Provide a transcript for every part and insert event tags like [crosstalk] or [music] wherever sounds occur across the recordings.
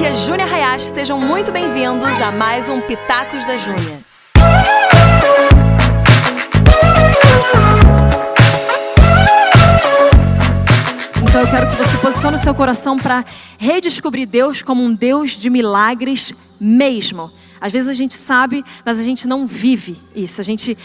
aqui é Júnia Hayashi, sejam muito bem-vindos a mais um Pitacos da Júnia. Então eu quero que você posicione o seu coração para redescobrir Deus como um Deus de milagres mesmo. Às vezes a gente sabe, mas a gente não vive isso. A gente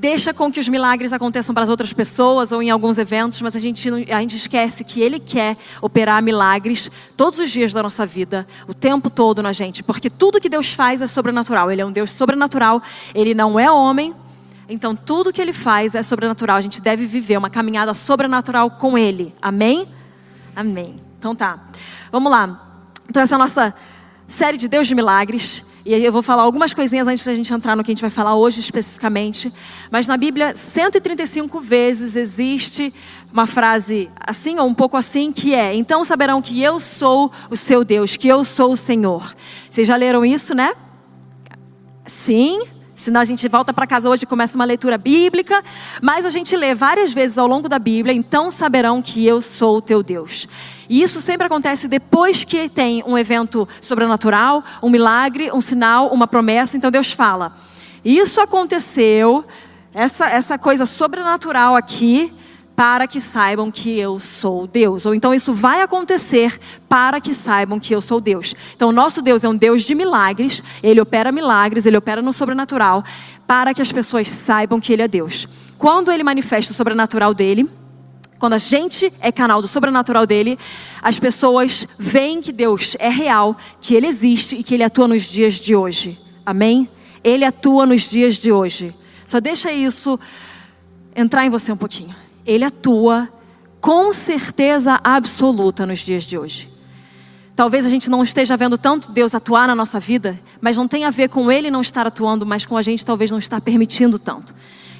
deixa com que os milagres aconteçam para as outras pessoas ou em alguns eventos, mas a gente, a gente esquece que Ele quer operar milagres todos os dias da nossa vida, o tempo todo na gente, porque tudo que Deus faz é sobrenatural. Ele é um Deus sobrenatural, Ele não é homem. Então, tudo que ele faz é sobrenatural. A gente deve viver uma caminhada sobrenatural com ele. Amém? Amém. Então tá. Vamos lá. Então, essa é a nossa série de Deus de Milagres. E eu vou falar algumas coisinhas antes da gente entrar no que a gente vai falar hoje especificamente. Mas na Bíblia, 135 vezes existe uma frase assim ou um pouco assim que é: Então saberão que eu sou o seu Deus, que eu sou o Senhor. Vocês já leram isso, né? Sim. Senão a gente volta para casa hoje e começa uma leitura bíblica, mas a gente lê várias vezes ao longo da Bíblia, então saberão que eu sou o teu Deus. E isso sempre acontece depois que tem um evento sobrenatural, um milagre, um sinal, uma promessa. Então Deus fala: Isso aconteceu, essa, essa coisa sobrenatural aqui, para que saibam que eu sou Deus. Ou então isso vai acontecer para que saibam que eu sou Deus. Então nosso Deus é um Deus de milagres, ele opera milagres, ele opera no sobrenatural, para que as pessoas saibam que ele é Deus. Quando ele manifesta o sobrenatural dele, quando a gente é canal do sobrenatural dele, as pessoas veem que Deus é real, que ele existe e que ele atua nos dias de hoje. Amém? Ele atua nos dias de hoje. Só deixa isso entrar em você um pouquinho. Ele atua com certeza absoluta nos dias de hoje. Talvez a gente não esteja vendo tanto Deus atuar na nossa vida, mas não tem a ver com Ele não estar atuando, mas com a gente talvez não estar permitindo tanto.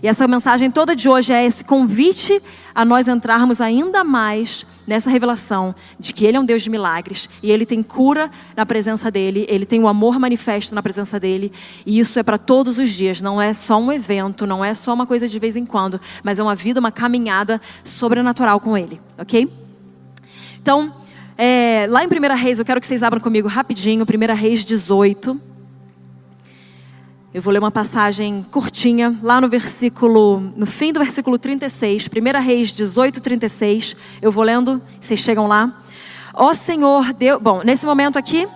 E essa mensagem toda de hoje é esse convite a nós entrarmos ainda mais nessa revelação de que Ele é um Deus de milagres e Ele tem cura na presença dEle, Ele tem o amor manifesto na presença dEle, e isso é para todos os dias, não é só um evento, não é só uma coisa de vez em quando, mas é uma vida, uma caminhada sobrenatural com Ele, ok? Então, é, lá em 1 Reis, eu quero que vocês abram comigo rapidinho, 1 Reis 18. Eu vou ler uma passagem curtinha, lá no versículo, no fim do versículo 36, 1 Reis 18, 36. Eu vou lendo, vocês chegam lá. Ó Senhor Deus. Bom, nesse momento aqui,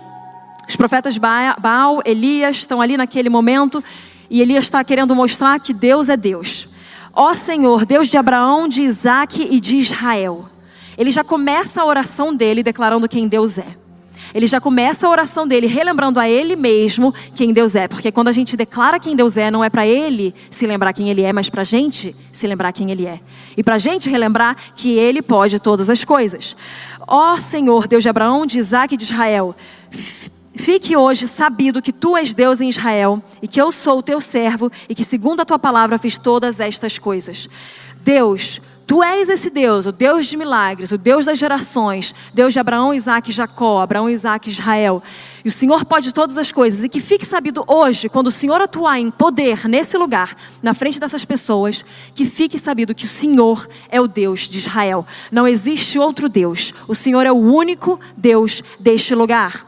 os profetas Baal, Elias estão ali naquele momento, e Elias está querendo mostrar que Deus é Deus. Ó Senhor, Deus de Abraão, de Isaac e de Israel. Ele já começa a oração dele declarando quem Deus é ele já começa a oração dele relembrando a ele mesmo quem Deus é. Porque quando a gente declara quem Deus é, não é para ele se lembrar quem ele é, mas para a gente se lembrar quem ele é. E para a gente relembrar que ele pode todas as coisas. Ó Senhor, Deus de Abraão, de Isaac e de Israel, Fique hoje sabido que tu és Deus em Israel e que eu sou o teu servo e que, segundo a tua palavra, fiz todas estas coisas. Deus, Tu és esse Deus, o Deus de milagres, o Deus das gerações, Deus de Abraão, Isaac e Jacó, Abraão, Isaac e Israel. E o Senhor pode todas as coisas. E que fique sabido hoje, quando o Senhor atuar em poder nesse lugar, na frente dessas pessoas, que fique sabido que o Senhor é o Deus de Israel. Não existe outro Deus. O Senhor é o único Deus deste lugar.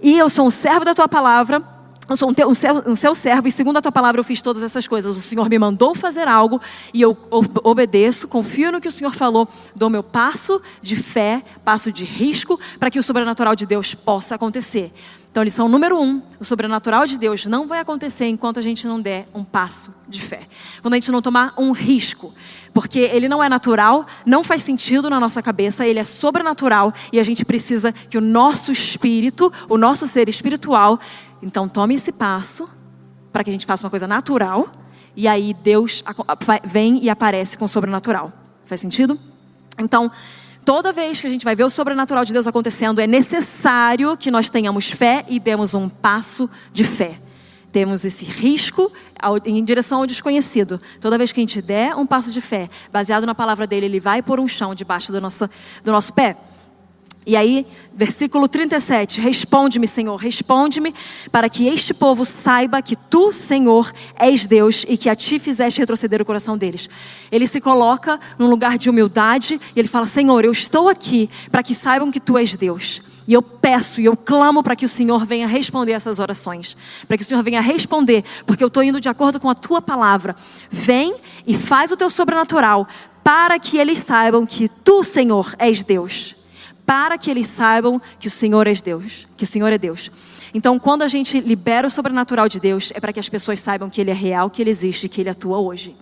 E eu sou um servo da tua palavra eu sou um, teu, um, seu, um seu servo e segundo a tua palavra eu fiz todas essas coisas. O Senhor me mandou fazer algo e eu obedeço, confio no que o Senhor falou, dou meu passo de fé, passo de risco para que o sobrenatural de Deus possa acontecer. Então, lição número um: o sobrenatural de Deus não vai acontecer enquanto a gente não der um passo de fé. Quando a gente não tomar um risco. Porque ele não é natural, não faz sentido na nossa cabeça, ele é sobrenatural e a gente precisa que o nosso espírito, o nosso ser espiritual, então tome esse passo para que a gente faça uma coisa natural e aí Deus vem e aparece com o sobrenatural. Faz sentido? Então, toda vez que a gente vai ver o sobrenatural de Deus acontecendo, é necessário que nós tenhamos fé e demos um passo de fé. Temos esse risco em direção ao desconhecido. Toda vez que a gente der um passo de fé, baseado na palavra dele, ele vai por um chão debaixo do nosso, do nosso pé. E aí, versículo 37, responde-me, Senhor, responde-me, para que este povo saiba que tu, Senhor, és Deus e que a ti fizeste retroceder o coração deles. Ele se coloca num lugar de humildade e ele fala: Senhor, eu estou aqui para que saibam que tu és Deus. E eu peço e eu clamo para que o Senhor venha responder essas orações. Para que o Senhor venha responder, porque eu estou indo de acordo com a tua palavra. Vem e faz o teu sobrenatural, para que eles saibam que tu, Senhor, és Deus. Para que eles saibam que o Senhor é Deus, que o Senhor é Deus. Então, quando a gente libera o sobrenatural de Deus, é para que as pessoas saibam que Ele é real, que Ele existe, que Ele atua hoje.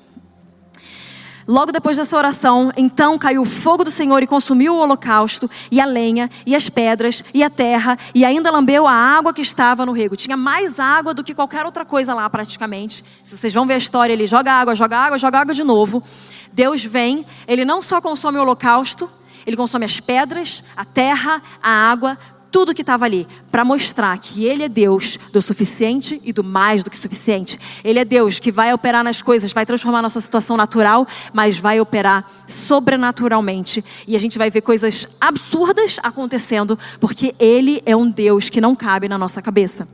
Logo depois dessa oração, então caiu o fogo do Senhor e consumiu o holocausto, e a lenha, e as pedras, e a terra, e ainda lambeu a água que estava no rego. Tinha mais água do que qualquer outra coisa lá, praticamente. Se vocês vão ver a história, ele joga água, joga água, joga água de novo. Deus vem, ele não só consome o holocausto, ele consome as pedras, a terra, a água, tudo que estava ali, para mostrar que Ele é Deus do suficiente e do mais do que suficiente. Ele é Deus que vai operar nas coisas, vai transformar nossa situação natural, mas vai operar sobrenaturalmente. E a gente vai ver coisas absurdas acontecendo, porque Ele é um Deus que não cabe na nossa cabeça.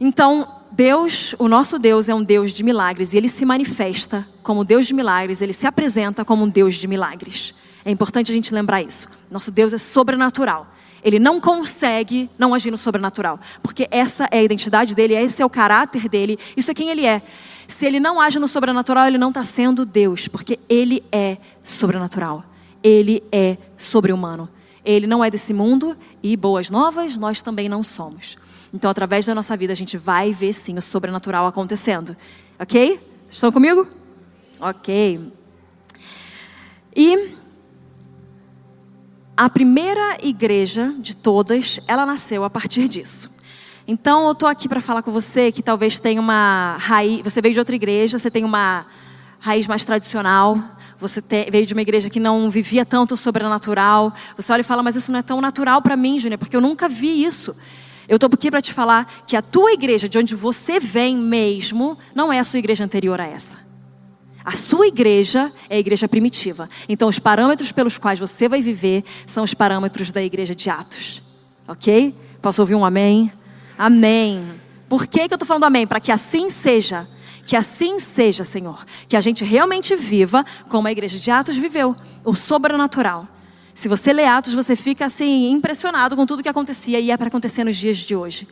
Então, Deus, o nosso Deus é um Deus de milagres e ele se manifesta como Deus de milagres, ele se apresenta como um Deus de milagres. É importante a gente lembrar isso. Nosso Deus é sobrenatural. Ele não consegue não agir no sobrenatural, porque essa é a identidade dele, esse é o caráter dele, isso é quem ele é. Se ele não age no sobrenatural, ele não está sendo Deus, porque ele é sobrenatural. Ele é sobre-humano. Ele não é desse mundo e boas novas, nós também não somos. Então, através da nossa vida, a gente vai ver sim o sobrenatural acontecendo. Ok? Estão comigo? Ok. E a primeira igreja de todas, ela nasceu a partir disso. Então, eu estou aqui para falar com você que talvez tenha uma raiz. Você veio de outra igreja, você tem uma raiz mais tradicional. Você te, veio de uma igreja que não vivia tanto o sobrenatural. Você olha e fala, mas isso não é tão natural para mim, Júnior, porque eu nunca vi isso. Eu estou aqui para te falar que a tua igreja, de onde você vem mesmo, não é a sua igreja anterior a essa. A sua igreja é a igreja primitiva. Então, os parâmetros pelos quais você vai viver são os parâmetros da igreja de Atos. Ok? Posso ouvir um amém? Amém. Por que, que eu estou falando amém? Para que assim seja. Que assim seja, Senhor. Que a gente realmente viva como a igreja de Atos viveu o sobrenatural. Se você lê Atos, você fica assim impressionado com tudo que acontecia e é para acontecer nos dias de hoje.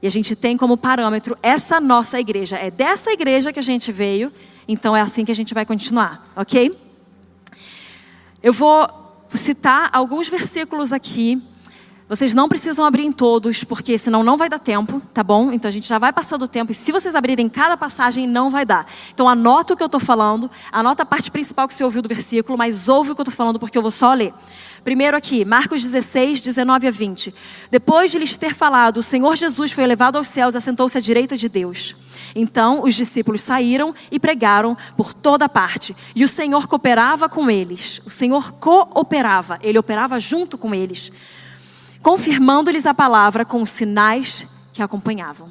E a gente tem como parâmetro essa nossa igreja. É dessa igreja que a gente veio então é assim que a gente vai continuar, ok? Eu vou citar alguns versículos aqui. Vocês não precisam abrir em todos, porque senão não vai dar tempo, tá bom? Então a gente já vai passando o tempo e se vocês abrirem cada passagem, não vai dar. Então anota o que eu estou falando, anota a parte principal que você ouviu do versículo, mas ouve o que eu estou falando porque eu vou só ler. Primeiro aqui, Marcos 16, 19 a 20. Depois de lhes ter falado, o Senhor Jesus foi elevado aos céus e assentou-se à direita de Deus. Então os discípulos saíram e pregaram por toda parte. E o Senhor cooperava com eles. O Senhor cooperava, ele operava junto com eles, confirmando-lhes a palavra com os sinais que acompanhavam.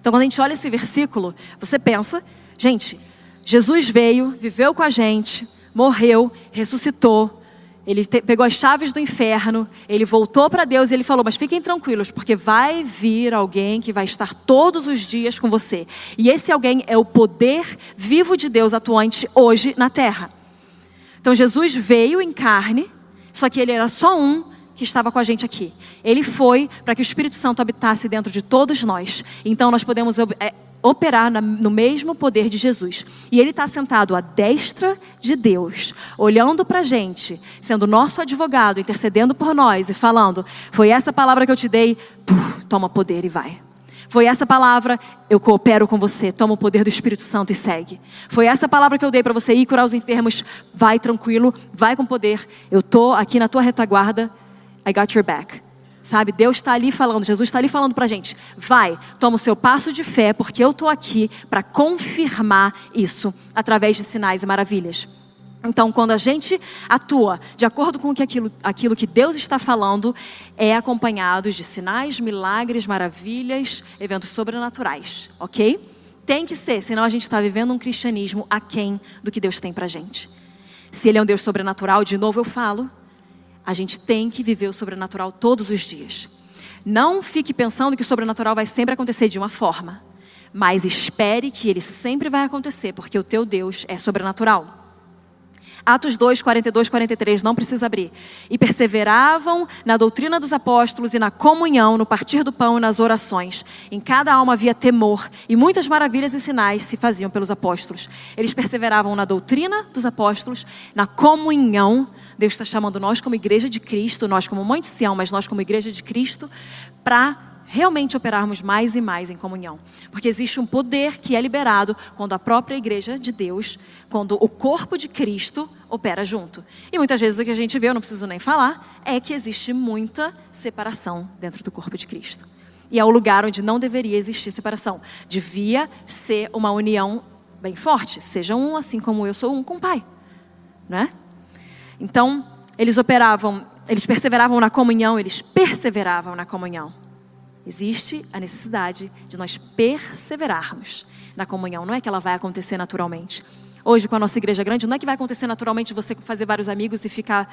Então, quando a gente olha esse versículo, você pensa, gente, Jesus veio, viveu com a gente, morreu, ressuscitou, ele te, pegou as chaves do inferno, ele voltou para Deus e ele falou: Mas fiquem tranquilos, porque vai vir alguém que vai estar todos os dias com você. E esse alguém é o poder vivo de Deus atuante hoje na terra. Então Jesus veio em carne, só que ele era só um que estava com a gente aqui. Ele foi para que o Espírito Santo habitasse dentro de todos nós. Então nós podemos é, operar no mesmo poder de Jesus. E ele está sentado à destra de Deus, olhando para a gente, sendo nosso advogado, intercedendo por nós e falando: Foi essa palavra que eu te dei, Puf, toma poder e vai. Foi essa palavra, eu coopero com você, toma o poder do Espírito Santo e segue. Foi essa palavra que eu dei para você ir curar os enfermos, vai tranquilo, vai com poder. Eu estou aqui na tua retaguarda, I got your back. Sabe, Deus está ali falando, Jesus está ali falando para a gente: vai, toma o seu passo de fé, porque eu estou aqui para confirmar isso através de sinais e maravilhas. Então, quando a gente atua de acordo com que aquilo, aquilo que Deus está falando, é acompanhado de sinais, milagres, maravilhas, eventos sobrenaturais, ok? Tem que ser, senão a gente está vivendo um cristianismo aquém do que Deus tem para gente. Se Ele é um Deus sobrenatural, de novo eu falo, a gente tem que viver o sobrenatural todos os dias. Não fique pensando que o sobrenatural vai sempre acontecer de uma forma, mas espere que ele sempre vai acontecer, porque o teu Deus é sobrenatural. Atos 2, 42, 43, não precisa abrir. E perseveravam na doutrina dos apóstolos e na comunhão, no partir do pão e nas orações. Em cada alma havia temor, e muitas maravilhas e sinais se faziam pelos apóstolos. Eles perseveravam na doutrina dos apóstolos, na comunhão. Deus está chamando nós como igreja de Cristo, nós como mãe de Sião, mas nós como igreja de Cristo, para realmente operarmos mais e mais em comunhão. Porque existe um poder que é liberado quando a própria igreja de Deus, quando o corpo de Cristo opera junto. E muitas vezes o que a gente vê, eu não preciso nem falar, é que existe muita separação dentro do corpo de Cristo. E é o lugar onde não deveria existir separação. Devia ser uma união bem forte. Seja um assim como eu sou um com o Pai. Né? Então, eles operavam, eles perseveravam na comunhão, eles perseveravam na comunhão. Existe a necessidade de nós perseverarmos na comunhão. Não é que ela vai acontecer naturalmente. Hoje, com a nossa igreja grande, não é que vai acontecer naturalmente você fazer vários amigos e ficar.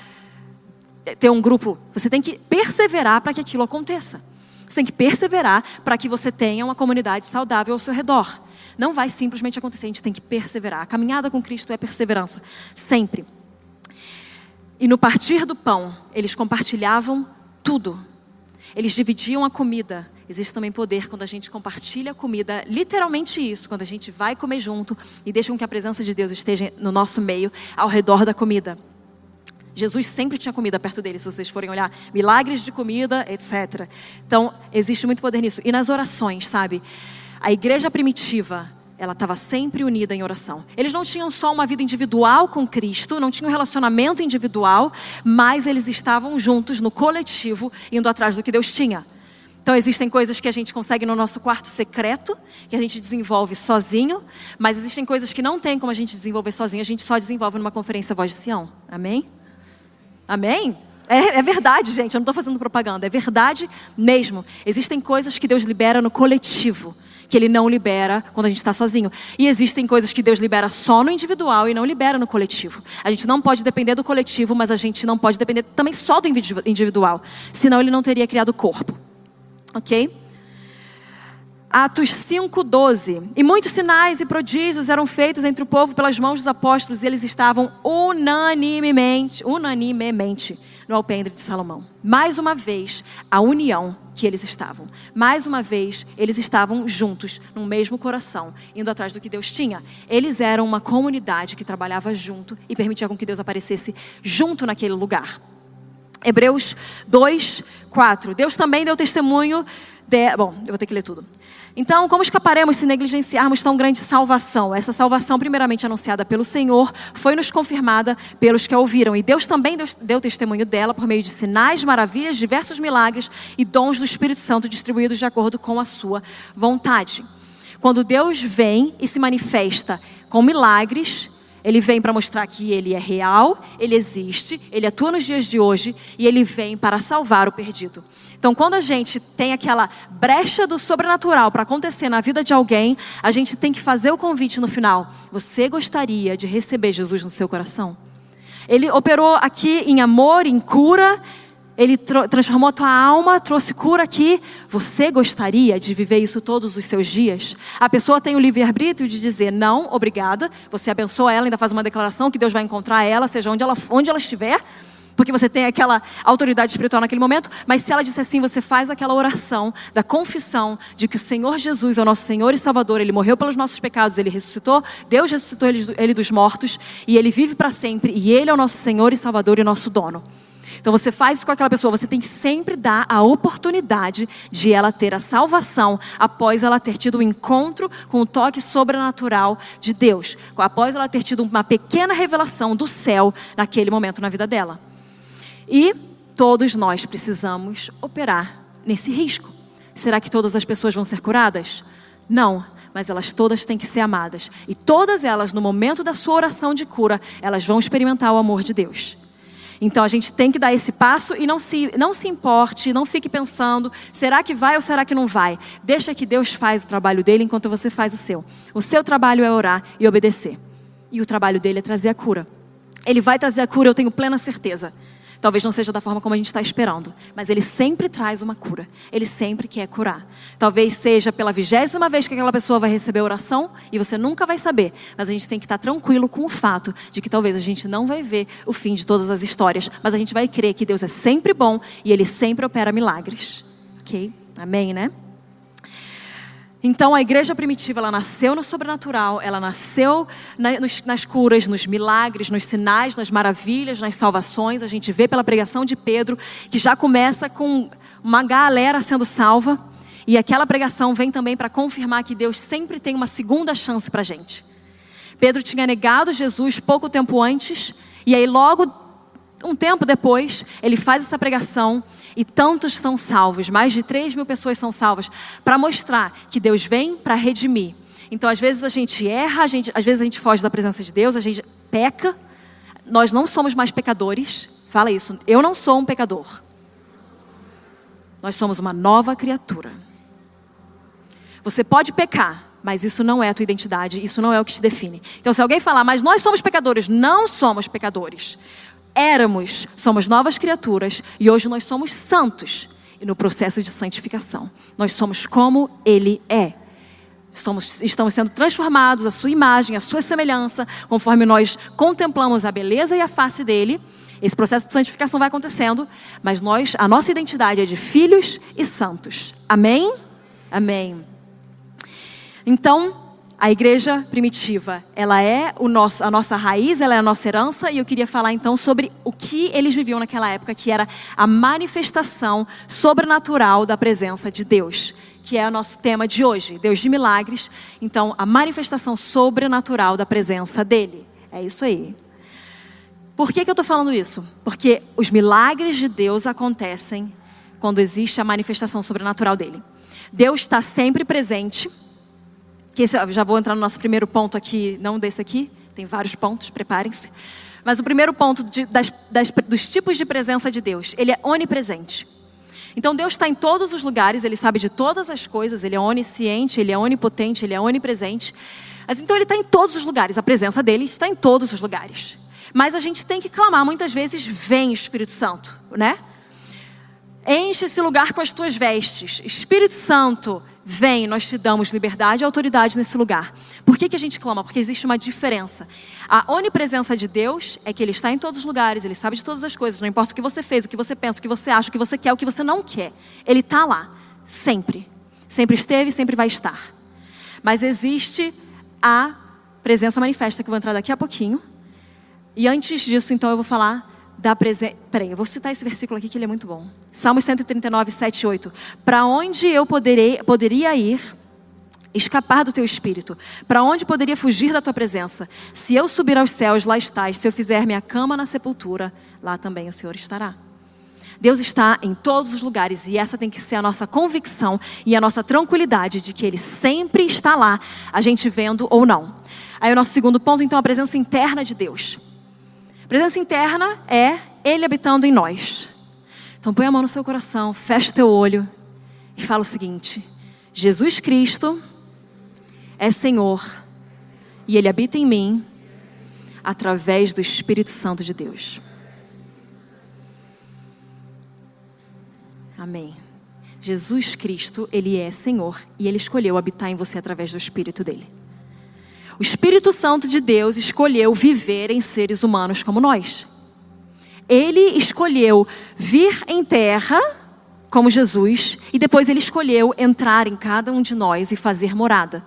Eh, ter um grupo. Você tem que perseverar para que aquilo aconteça. Você tem que perseverar para que você tenha uma comunidade saudável ao seu redor. Não vai simplesmente acontecer, a gente tem que perseverar. A caminhada com Cristo é perseverança, sempre. E no partir do pão, eles compartilhavam tudo. Eles dividiam a comida. Existe também poder quando a gente compartilha a comida, literalmente isso, quando a gente vai comer junto e deixa com que a presença de Deus esteja no nosso meio, ao redor da comida. Jesus sempre tinha comida perto dele, se vocês forem olhar, milagres de comida, etc. Então, existe muito poder nisso. E nas orações, sabe? A igreja primitiva, ela estava sempre unida em oração. Eles não tinham só uma vida individual com Cristo, não tinham um relacionamento individual, mas eles estavam juntos no coletivo, indo atrás do que Deus tinha. Então existem coisas que a gente consegue no nosso quarto secreto, que a gente desenvolve sozinho, mas existem coisas que não tem como a gente desenvolver sozinho, a gente só desenvolve numa conferência Voz de Sião. Amém? Amém? É, é, verdade, gente, eu não estou fazendo propaganda, é verdade mesmo. Existem coisas que Deus libera no coletivo que Ele não libera quando a gente está sozinho. E existem coisas que Deus libera só no individual e não libera no coletivo. A gente não pode depender do coletivo, mas a gente não pode depender também só do individual. Senão Ele não teria criado o corpo. Ok? Atos 5:12. E muitos sinais e prodígios eram feitos entre o povo pelas mãos dos apóstolos, e eles estavam unanimemente, unanimemente no alpendre de Salomão. Mais uma vez, a união que eles estavam. Mais uma vez, eles estavam juntos, no mesmo coração, indo atrás do que Deus tinha. Eles eram uma comunidade que trabalhava junto e permitia com que Deus aparecesse junto naquele lugar. Hebreus 2, 4. Deus também deu testemunho de... Bom, eu vou ter que ler tudo. Então, como escaparemos se negligenciarmos tão grande salvação? Essa salvação, primeiramente anunciada pelo Senhor, foi nos confirmada pelos que a ouviram. E Deus também deu, testemunho dela por meio de sinais, maravilhas, diversos milagres e dons do Espírito Santo distribuídos de acordo com a sua vontade. Quando Deus vem e se manifesta com milagres, ele vem para mostrar que ele é real, ele existe, ele atua nos dias de hoje e ele vem para salvar o perdido. Então, quando a gente tem aquela brecha do sobrenatural para acontecer na vida de alguém, a gente tem que fazer o convite no final. Você gostaria de receber Jesus no seu coração? Ele operou aqui em amor, em cura, ele transformou a tua alma, trouxe cura aqui. Você gostaria de viver isso todos os seus dias? A pessoa tem o livre-arbítrio de dizer não, obrigada. Você abençoa ela, ainda faz uma declaração que Deus vai encontrar ela, seja onde ela, onde ela estiver porque você tem aquela autoridade espiritual naquele momento, mas se ela disser assim, você faz aquela oração da confissão de que o Senhor Jesus é o nosso Senhor e Salvador, ele morreu pelos nossos pecados, ele ressuscitou, Deus ressuscitou ele, ele dos mortos e ele vive para sempre e ele é o nosso Senhor e Salvador e nosso dono. Então você faz isso com aquela pessoa, você tem que sempre dar a oportunidade de ela ter a salvação após ela ter tido um encontro com o toque sobrenatural de Deus, após ela ter tido uma pequena revelação do céu naquele momento na vida dela. E todos nós precisamos operar nesse risco. Será que todas as pessoas vão ser curadas? Não, mas elas todas têm que ser amadas. E todas elas, no momento da sua oração de cura, elas vão experimentar o amor de Deus. Então a gente tem que dar esse passo e não se, não se importe, não fique pensando, será que vai ou será que não vai? Deixa que Deus faz o trabalho dele enquanto você faz o seu. O seu trabalho é orar e obedecer. E o trabalho dele é trazer a cura. Ele vai trazer a cura, eu tenho plena certeza. Talvez não seja da forma como a gente está esperando, mas Ele sempre traz uma cura. Ele sempre quer curar. Talvez seja pela vigésima vez que aquela pessoa vai receber a oração e você nunca vai saber. Mas a gente tem que estar tranquilo com o fato de que talvez a gente não vai ver o fim de todas as histórias, mas a gente vai crer que Deus é sempre bom e Ele sempre opera milagres. Ok? Amém, né? Então a igreja primitiva ela nasceu no sobrenatural, ela nasceu na, nos, nas curas, nos milagres, nos sinais, nas maravilhas, nas salvações. A gente vê pela pregação de Pedro que já começa com uma galera sendo salva e aquela pregação vem também para confirmar que Deus sempre tem uma segunda chance para a gente. Pedro tinha negado Jesus pouco tempo antes e aí logo um tempo depois, ele faz essa pregação e tantos são salvos, mais de 3 mil pessoas são salvas, para mostrar que Deus vem para redimir. Então, às vezes a gente erra, a gente, às vezes a gente foge da presença de Deus, a gente peca. Nós não somos mais pecadores. Fala isso. Eu não sou um pecador. Nós somos uma nova criatura. Você pode pecar, mas isso não é a tua identidade, isso não é o que te define. Então, se alguém falar, mas nós somos pecadores, não somos pecadores éramos, somos novas criaturas e hoje nós somos santos e no processo de santificação. Nós somos como Ele é. Estamos, estamos sendo transformados à sua imagem, à sua semelhança, conforme nós contemplamos a beleza e a face dele. Esse processo de santificação vai acontecendo, mas nós, a nossa identidade é de filhos e santos. Amém? Amém. Então, a igreja primitiva, ela é nosso, a nossa raiz, ela é a nossa herança, e eu queria falar então sobre o que eles viviam naquela época, que era a manifestação sobrenatural da presença de Deus, que é o nosso tema de hoje, Deus de milagres. Então, a manifestação sobrenatural da presença dele. É isso aí. Por que, que eu estou falando isso? Porque os milagres de Deus acontecem quando existe a manifestação sobrenatural dele. Deus está sempre presente que esse, já vou entrar no nosso primeiro ponto aqui, não desse aqui, tem vários pontos, preparem-se. Mas o primeiro ponto de, das, das, dos tipos de presença de Deus, ele é onipresente. Então Deus está em todos os lugares, Ele sabe de todas as coisas, Ele é onisciente, Ele é onipotente, Ele é onipresente. Mas então Ele está em todos os lugares, a presença dele está em todos os lugares. Mas a gente tem que clamar, muitas vezes, vem Espírito Santo, né? Enche esse lugar com as tuas vestes. Espírito Santo, Vem, nós te damos liberdade e autoridade nesse lugar. Por que, que a gente clama? Porque existe uma diferença. A onipresença de Deus é que Ele está em todos os lugares, Ele sabe de todas as coisas, não importa o que você fez, o que você pensa, o que você acha, o que você quer, o que você não quer. Ele está lá, sempre. Sempre esteve e sempre vai estar. Mas existe a presença manifesta, que eu vou entrar daqui a pouquinho. E antes disso, então, eu vou falar da presença. Peraí, eu vou citar esse versículo aqui que ele é muito bom. Salmos 139, 7 e 8. Para onde eu poderei, poderia ir, escapar do teu espírito? Para onde poderia fugir da tua presença? Se eu subir aos céus, lá estás. Se eu fizer minha cama na sepultura, lá também o Senhor estará. Deus está em todos os lugares e essa tem que ser a nossa convicção e a nossa tranquilidade de que Ele sempre está lá, a gente vendo ou não. Aí o nosso segundo ponto, então, a presença interna de Deus. Presença interna é Ele habitando em nós. Então põe a mão no seu coração, fecha o teu olho e fala o seguinte: Jesus Cristo é Senhor e Ele habita em mim através do Espírito Santo de Deus. Amém. Jesus Cristo, Ele é Senhor e Ele escolheu habitar em você através do Espírito dele. O Espírito Santo de Deus escolheu viver em seres humanos como nós. Ele escolheu vir em terra como Jesus e depois ele escolheu entrar em cada um de nós e fazer morada.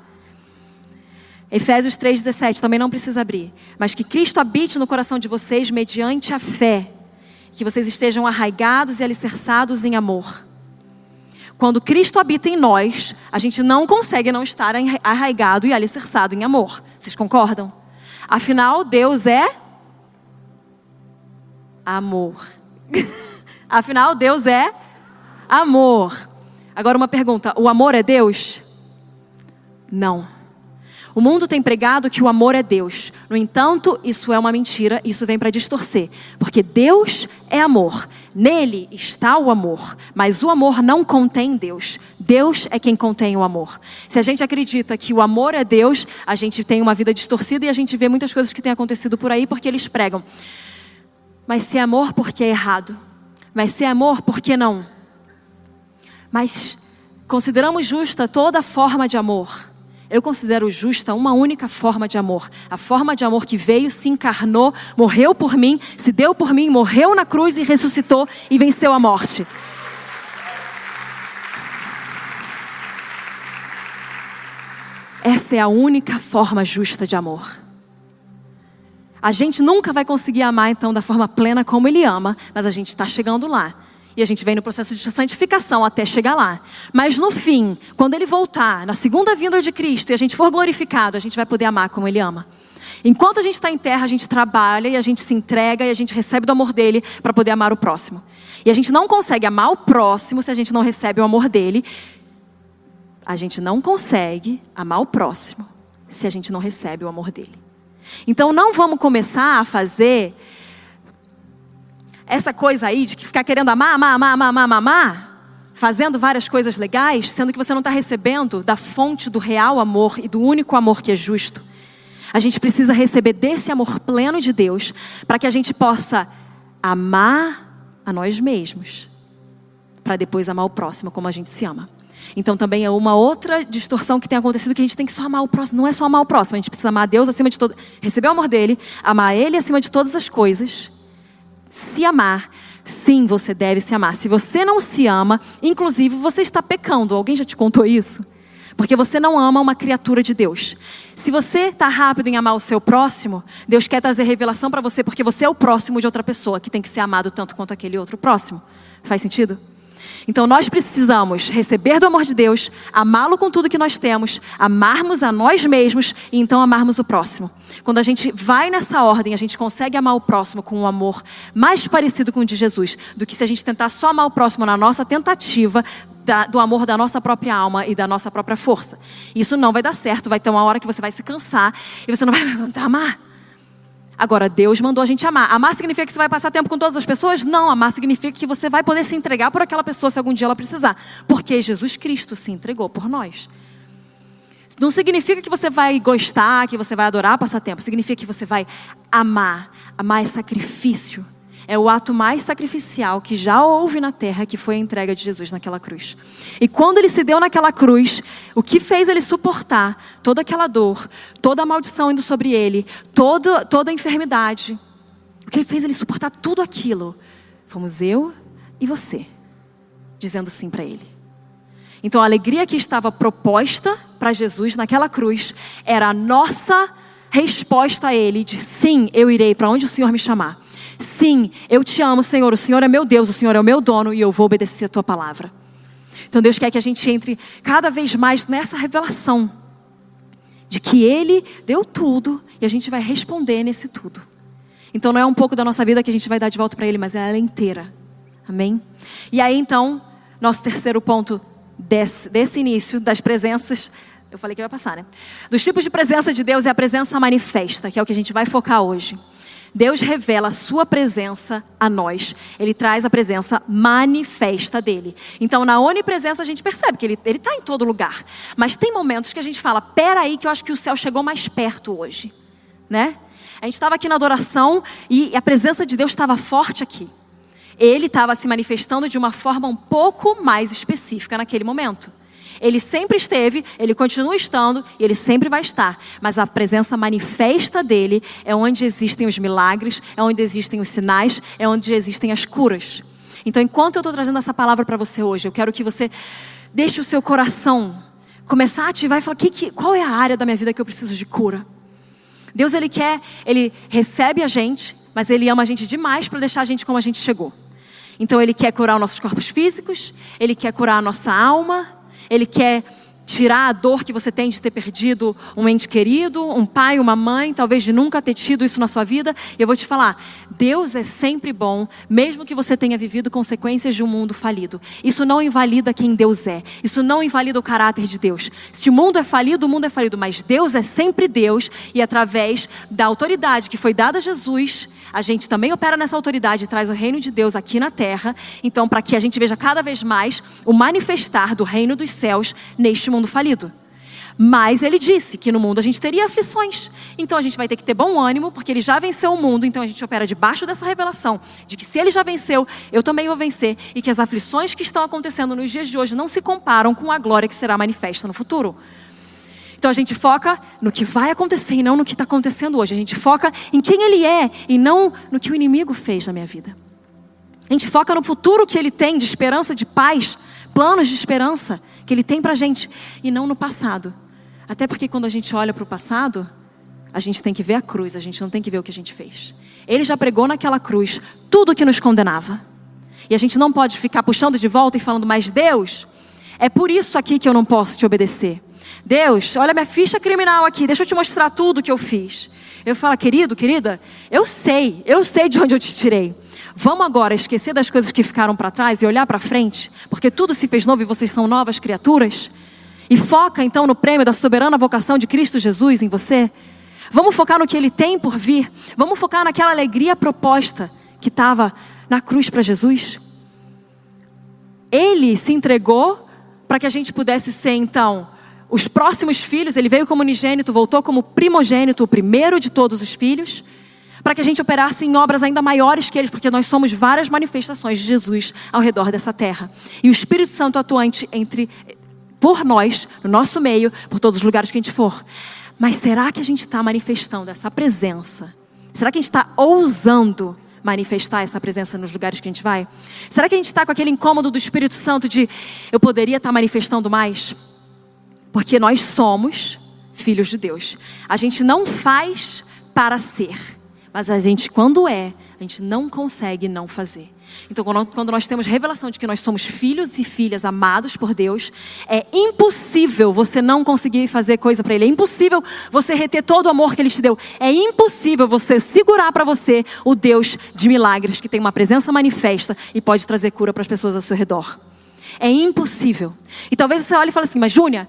Efésios 3,17 também não precisa abrir. Mas que Cristo habite no coração de vocês mediante a fé. Que vocês estejam arraigados e alicerçados em amor quando Cristo habita em nós, a gente não consegue não estar arraigado e alicerçado em amor. Vocês concordam? Afinal, Deus é amor. [laughs] Afinal, Deus é amor. Agora uma pergunta: o amor é Deus? Não. O mundo tem pregado que o amor é Deus. No entanto, isso é uma mentira, isso vem para distorcer. Porque Deus é amor. Nele está o amor. Mas o amor não contém Deus. Deus é quem contém o amor. Se a gente acredita que o amor é Deus, a gente tem uma vida distorcida e a gente vê muitas coisas que têm acontecido por aí porque eles pregam. Mas se é amor, por que é errado? Mas se é amor, por que não? Mas consideramos justa toda forma de amor. Eu considero justa uma única forma de amor. A forma de amor que veio, se encarnou, morreu por mim, se deu por mim, morreu na cruz e ressuscitou e venceu a morte. Essa é a única forma justa de amor. A gente nunca vai conseguir amar então da forma plena como Ele ama, mas a gente está chegando lá. E a gente vem no processo de santificação até chegar lá. Mas no fim, quando Ele voltar, na segunda vinda de Cristo, e a gente for glorificado, a gente vai poder amar como Ele ama. Enquanto a gente está em terra, a gente trabalha e a gente se entrega e a gente recebe do amor dele para poder amar o próximo. E a gente não consegue amar o próximo se a gente não recebe o amor dele. A gente não consegue amar o próximo se a gente não recebe o amor dele. Então não vamos começar a fazer essa coisa aí de ficar querendo amar, amar, amar, amar, amar, amar, fazendo várias coisas legais, sendo que você não está recebendo da fonte do real amor e do único amor que é justo. A gente precisa receber desse amor pleno de Deus para que a gente possa amar a nós mesmos, para depois amar o próximo como a gente se ama. Então também é uma outra distorção que tem acontecido que a gente tem que só amar o próximo. Não é só amar o próximo, a gente precisa amar Deus acima de todo, receber o amor dele, amar ele acima de todas as coisas. Se amar, sim, você deve se amar. Se você não se ama, inclusive você está pecando. Alguém já te contou isso? Porque você não ama uma criatura de Deus. Se você está rápido em amar o seu próximo, Deus quer trazer revelação para você, porque você é o próximo de outra pessoa que tem que ser amado tanto quanto aquele outro próximo. Faz sentido? Então nós precisamos receber do amor de Deus, amá-lo com tudo que nós temos, amarmos a nós mesmos e então amarmos o próximo. Quando a gente vai nessa ordem, a gente consegue amar o próximo com um amor mais parecido com o de Jesus, do que se a gente tentar só amar o próximo na nossa tentativa da, do amor da nossa própria alma e da nossa própria força. Isso não vai dar certo, vai ter uma hora que você vai se cansar e você não vai [laughs] aguentar amar. Agora, Deus mandou a gente amar. Amar significa que você vai passar tempo com todas as pessoas? Não, amar significa que você vai poder se entregar por aquela pessoa se algum dia ela precisar. Porque Jesus Cristo se entregou por nós. Não significa que você vai gostar, que você vai adorar passar tempo. Significa que você vai amar. Amar é sacrifício é o ato mais sacrificial que já houve na terra, que foi a entrega de Jesus naquela cruz. E quando ele se deu naquela cruz, o que fez ele suportar toda aquela dor, toda a maldição indo sobre ele, toda, toda a enfermidade, o que ele fez ele suportar tudo aquilo, fomos eu e você, dizendo sim para ele. Então a alegria que estava proposta para Jesus naquela cruz era a nossa resposta a ele de sim, eu irei para onde o Senhor me chamar. Sim, eu te amo, Senhor. O Senhor é meu Deus, o Senhor é o meu dono e eu vou obedecer a tua palavra. Então Deus quer que a gente entre cada vez mais nessa revelação de que Ele deu tudo e a gente vai responder nesse tudo. Então não é um pouco da nossa vida que a gente vai dar de volta para Ele, mas é ela inteira. Amém? E aí então, nosso terceiro ponto desse, desse início, das presenças eu falei que vai passar, né? Dos tipos de presença de Deus é a presença manifesta, que é o que a gente vai focar hoje. Deus revela a sua presença a nós. Ele traz a presença manifesta dele. Então, na onipresença, a gente percebe que ele está em todo lugar. Mas tem momentos que a gente fala: peraí, que eu acho que o céu chegou mais perto hoje. Né? A gente estava aqui na adoração e a presença de Deus estava forte aqui. Ele estava se manifestando de uma forma um pouco mais específica naquele momento. Ele sempre esteve, ele continua estando e ele sempre vai estar. Mas a presença manifesta dele é onde existem os milagres, é onde existem os sinais, é onde existem as curas. Então, enquanto eu estou trazendo essa palavra para você hoje, eu quero que você deixe o seu coração começar a ativar e falar: que, que, qual é a área da minha vida que eu preciso de cura? Deus, Ele quer, Ele recebe a gente, mas Ele ama a gente demais para deixar a gente como a gente chegou. Então, Ele quer curar os nossos corpos físicos, Ele quer curar a nossa alma, ele quer tirar a dor que você tem de ter perdido um ente querido, um pai, uma mãe, talvez de nunca ter tido isso na sua vida. E eu vou te falar, Deus é sempre bom, mesmo que você tenha vivido consequências de um mundo falido. Isso não invalida quem Deus é. Isso não invalida o caráter de Deus. Se o mundo é falido, o mundo é falido, mas Deus é sempre Deus e através da autoridade que foi dada a Jesus, a gente também opera nessa autoridade e traz o reino de Deus aqui na terra. Então, para que a gente veja cada vez mais o manifestar do reino dos céus neste mundo falido. Mas ele disse que no mundo a gente teria aflições. Então a gente vai ter que ter bom ânimo, porque ele já venceu o mundo. Então a gente opera debaixo dessa revelação de que se ele já venceu, eu também vou vencer. E que as aflições que estão acontecendo nos dias de hoje não se comparam com a glória que será manifesta no futuro. Então a gente foca no que vai acontecer e não no que está acontecendo hoje. A gente foca em quem ele é e não no que o inimigo fez na minha vida. A gente foca no futuro que ele tem de esperança, de paz, planos de esperança que ele tem para a gente e não no passado. Até porque quando a gente olha para o passado, a gente tem que ver a cruz, a gente não tem que ver o que a gente fez. Ele já pregou naquela cruz tudo o que nos condenava. E a gente não pode ficar puxando de volta e falando, mas Deus, é por isso aqui que eu não posso te obedecer. Deus, olha minha ficha criminal aqui, deixa eu te mostrar tudo que eu fiz. Eu falo, querido, querida, eu sei, eu sei de onde eu te tirei. Vamos agora esquecer das coisas que ficaram para trás e olhar para frente, porque tudo se fez novo e vocês são novas criaturas. E foca então no prêmio da soberana vocação de Cristo Jesus em você. Vamos focar no que ele tem por vir. Vamos focar naquela alegria proposta que estava na cruz para Jesus. Ele se entregou para que a gente pudesse ser então os próximos filhos. Ele veio como unigênito, voltou como primogênito, o primeiro de todos os filhos para que a gente operasse em obras ainda maiores que eles, porque nós somos várias manifestações de Jesus ao redor dessa terra. E o Espírito Santo atuante entre por nós, no nosso meio, por todos os lugares que a gente for. Mas será que a gente está manifestando essa presença? Será que a gente está ousando manifestar essa presença nos lugares que a gente vai? Será que a gente está com aquele incômodo do Espírito Santo de eu poderia estar tá manifestando mais? Porque nós somos filhos de Deus. A gente não faz para ser. Mas a gente, quando é, a gente não consegue não fazer. Então, quando nós temos revelação de que nós somos filhos e filhas amados por Deus, é impossível você não conseguir fazer coisa para Ele. É impossível você reter todo o amor que Ele te deu. É impossível você segurar para você o Deus de milagres, que tem uma presença manifesta e pode trazer cura para as pessoas ao seu redor. É impossível. E talvez você olhe e fale assim, mas Júnia,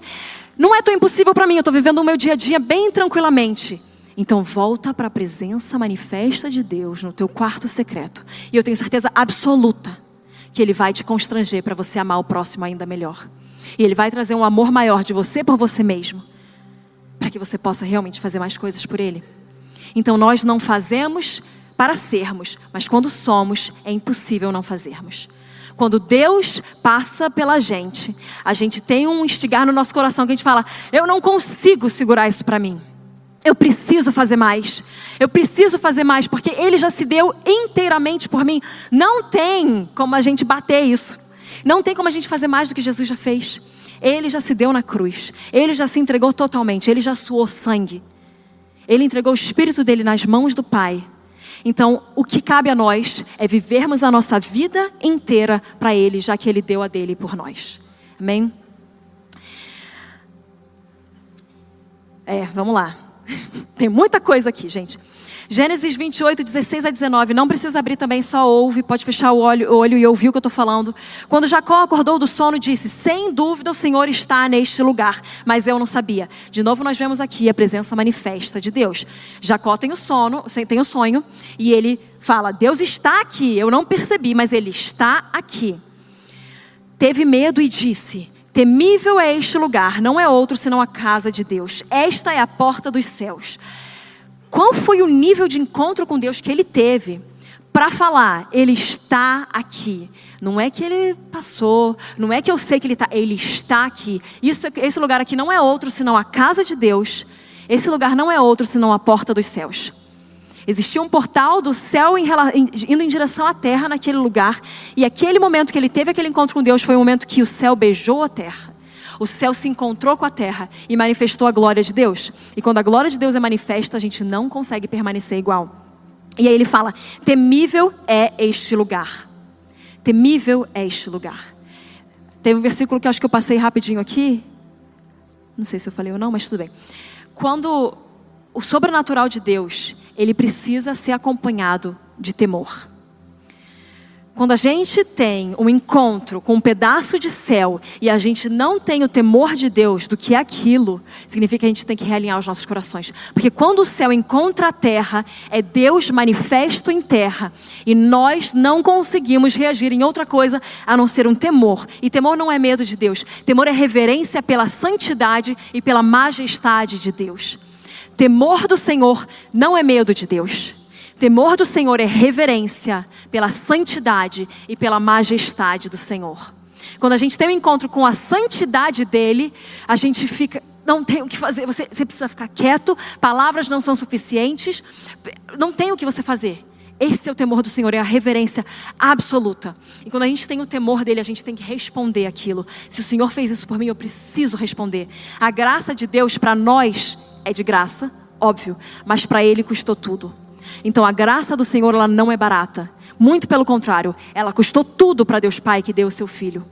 não é tão impossível para mim, eu estou vivendo o meu dia a dia bem tranquilamente. Então volta para a presença manifesta de Deus no teu quarto secreto. E eu tenho certeza absoluta que ele vai te constranger para você amar o próximo ainda melhor. E ele vai trazer um amor maior de você por você mesmo, para que você possa realmente fazer mais coisas por ele. Então nós não fazemos para sermos, mas quando somos, é impossível não fazermos. Quando Deus passa pela gente, a gente tem um instigar no nosso coração que a gente fala: eu não consigo segurar isso para mim. Eu preciso fazer mais. Eu preciso fazer mais, porque Ele já se deu inteiramente por mim. Não tem como a gente bater isso. Não tem como a gente fazer mais do que Jesus já fez. Ele já se deu na cruz. Ele já se entregou totalmente. Ele já suou sangue. Ele entregou o Espírito dele nas mãos do Pai. Então, o que cabe a nós é vivermos a nossa vida inteira para Ele, já que Ele deu a dele por nós. Amém? É, vamos lá. Tem muita coisa aqui, gente. Gênesis 28, 16 a 19. Não precisa abrir também, só ouve. Pode fechar o olho, o olho e ouvir o que eu estou falando. Quando Jacó acordou do sono, disse: Sem dúvida o Senhor está neste lugar. Mas eu não sabia. De novo, nós vemos aqui a presença manifesta de Deus. Jacó tem o sono, tem o sonho, e ele fala: Deus está aqui. Eu não percebi, mas ele está aqui. Teve medo e disse: Temível é este lugar, não é outro senão a casa de Deus. Esta é a porta dos céus. Qual foi o nível de encontro com Deus que ele teve para falar, ele está aqui? Não é que ele passou, não é que eu sei que ele está, ele está aqui. Isso, esse lugar aqui não é outro senão a casa de Deus. Esse lugar não é outro senão a porta dos céus. Existia um portal do céu em, indo em direção à terra naquele lugar. E aquele momento que ele teve aquele encontro com Deus foi o momento que o céu beijou a terra. O céu se encontrou com a terra e manifestou a glória de Deus. E quando a glória de Deus é manifesta, a gente não consegue permanecer igual. E aí ele fala: temível é este lugar. Temível é este lugar. Teve um versículo que eu acho que eu passei rapidinho aqui. Não sei se eu falei ou não, mas tudo bem. Quando o sobrenatural de Deus ele precisa ser acompanhado de temor. quando a gente tem um encontro com um pedaço de céu e a gente não tem o temor de Deus do que é aquilo, significa que a gente tem que realinhar os nossos corações. Porque quando o céu encontra a terra, é Deus manifesto em terra. E nós não conseguimos reagir em outra coisa a não ser um temor. E temor não é medo de Deus. Temor é reverência pela santidade e pela majestade de Deus. Temor do Senhor não é medo de Deus. Temor do Senhor é reverência pela santidade e pela majestade do Senhor. Quando a gente tem um encontro com a santidade dele, a gente fica, não tem o que fazer, você, você precisa ficar quieto, palavras não são suficientes, não tem o que você fazer. Esse é o temor do Senhor, é a reverência absoluta. E quando a gente tem o temor dele, a gente tem que responder aquilo. Se o Senhor fez isso por mim, eu preciso responder. A graça de Deus para nós é de graça, óbvio, mas para ele custou tudo. Então a graça do Senhor ela não é barata. Muito pelo contrário, ela custou tudo para Deus Pai que deu o seu filho.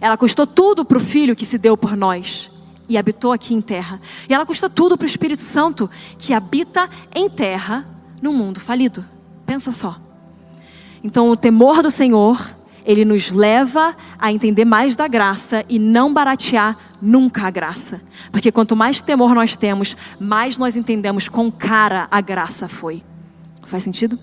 Ela custou tudo para o filho que se deu por nós e habitou aqui em terra. E ela custou tudo para o Espírito Santo que habita em terra no mundo falido. Pensa só. Então o temor do Senhor ele nos leva a entender mais da graça e não baratear nunca a graça. Porque quanto mais temor nós temos, mais nós entendemos quão cara a graça foi. Faz sentido?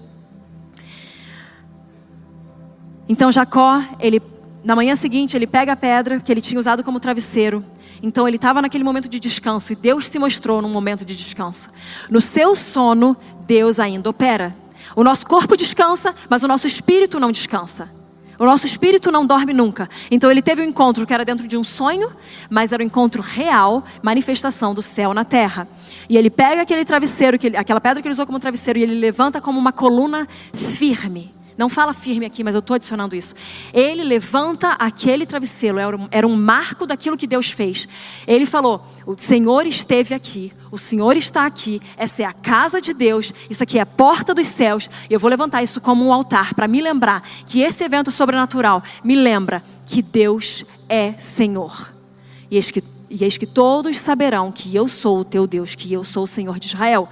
Então Jacó, ele na manhã seguinte, ele pega a pedra que ele tinha usado como travesseiro. Então ele estava naquele momento de descanso e Deus se mostrou num momento de descanso. No seu sono, Deus ainda opera. O nosso corpo descansa, mas o nosso espírito não descansa. O nosso espírito não dorme nunca. Então ele teve um encontro que era dentro de um sonho, mas era um encontro real, manifestação do céu na terra. E ele pega aquele travesseiro, aquela pedra que ele usou como travesseiro, e ele levanta como uma coluna firme. Não fala firme aqui, mas eu estou adicionando isso. Ele levanta aquele travesseiro, era um marco daquilo que Deus fez. Ele falou: O Senhor esteve aqui, o Senhor está aqui, essa é a casa de Deus, isso aqui é a porta dos céus, e eu vou levantar isso como um altar para me lembrar que esse evento sobrenatural me lembra que Deus é Senhor. E eis que, e eis que todos saberão que eu sou o teu Deus, que eu sou o Senhor de Israel.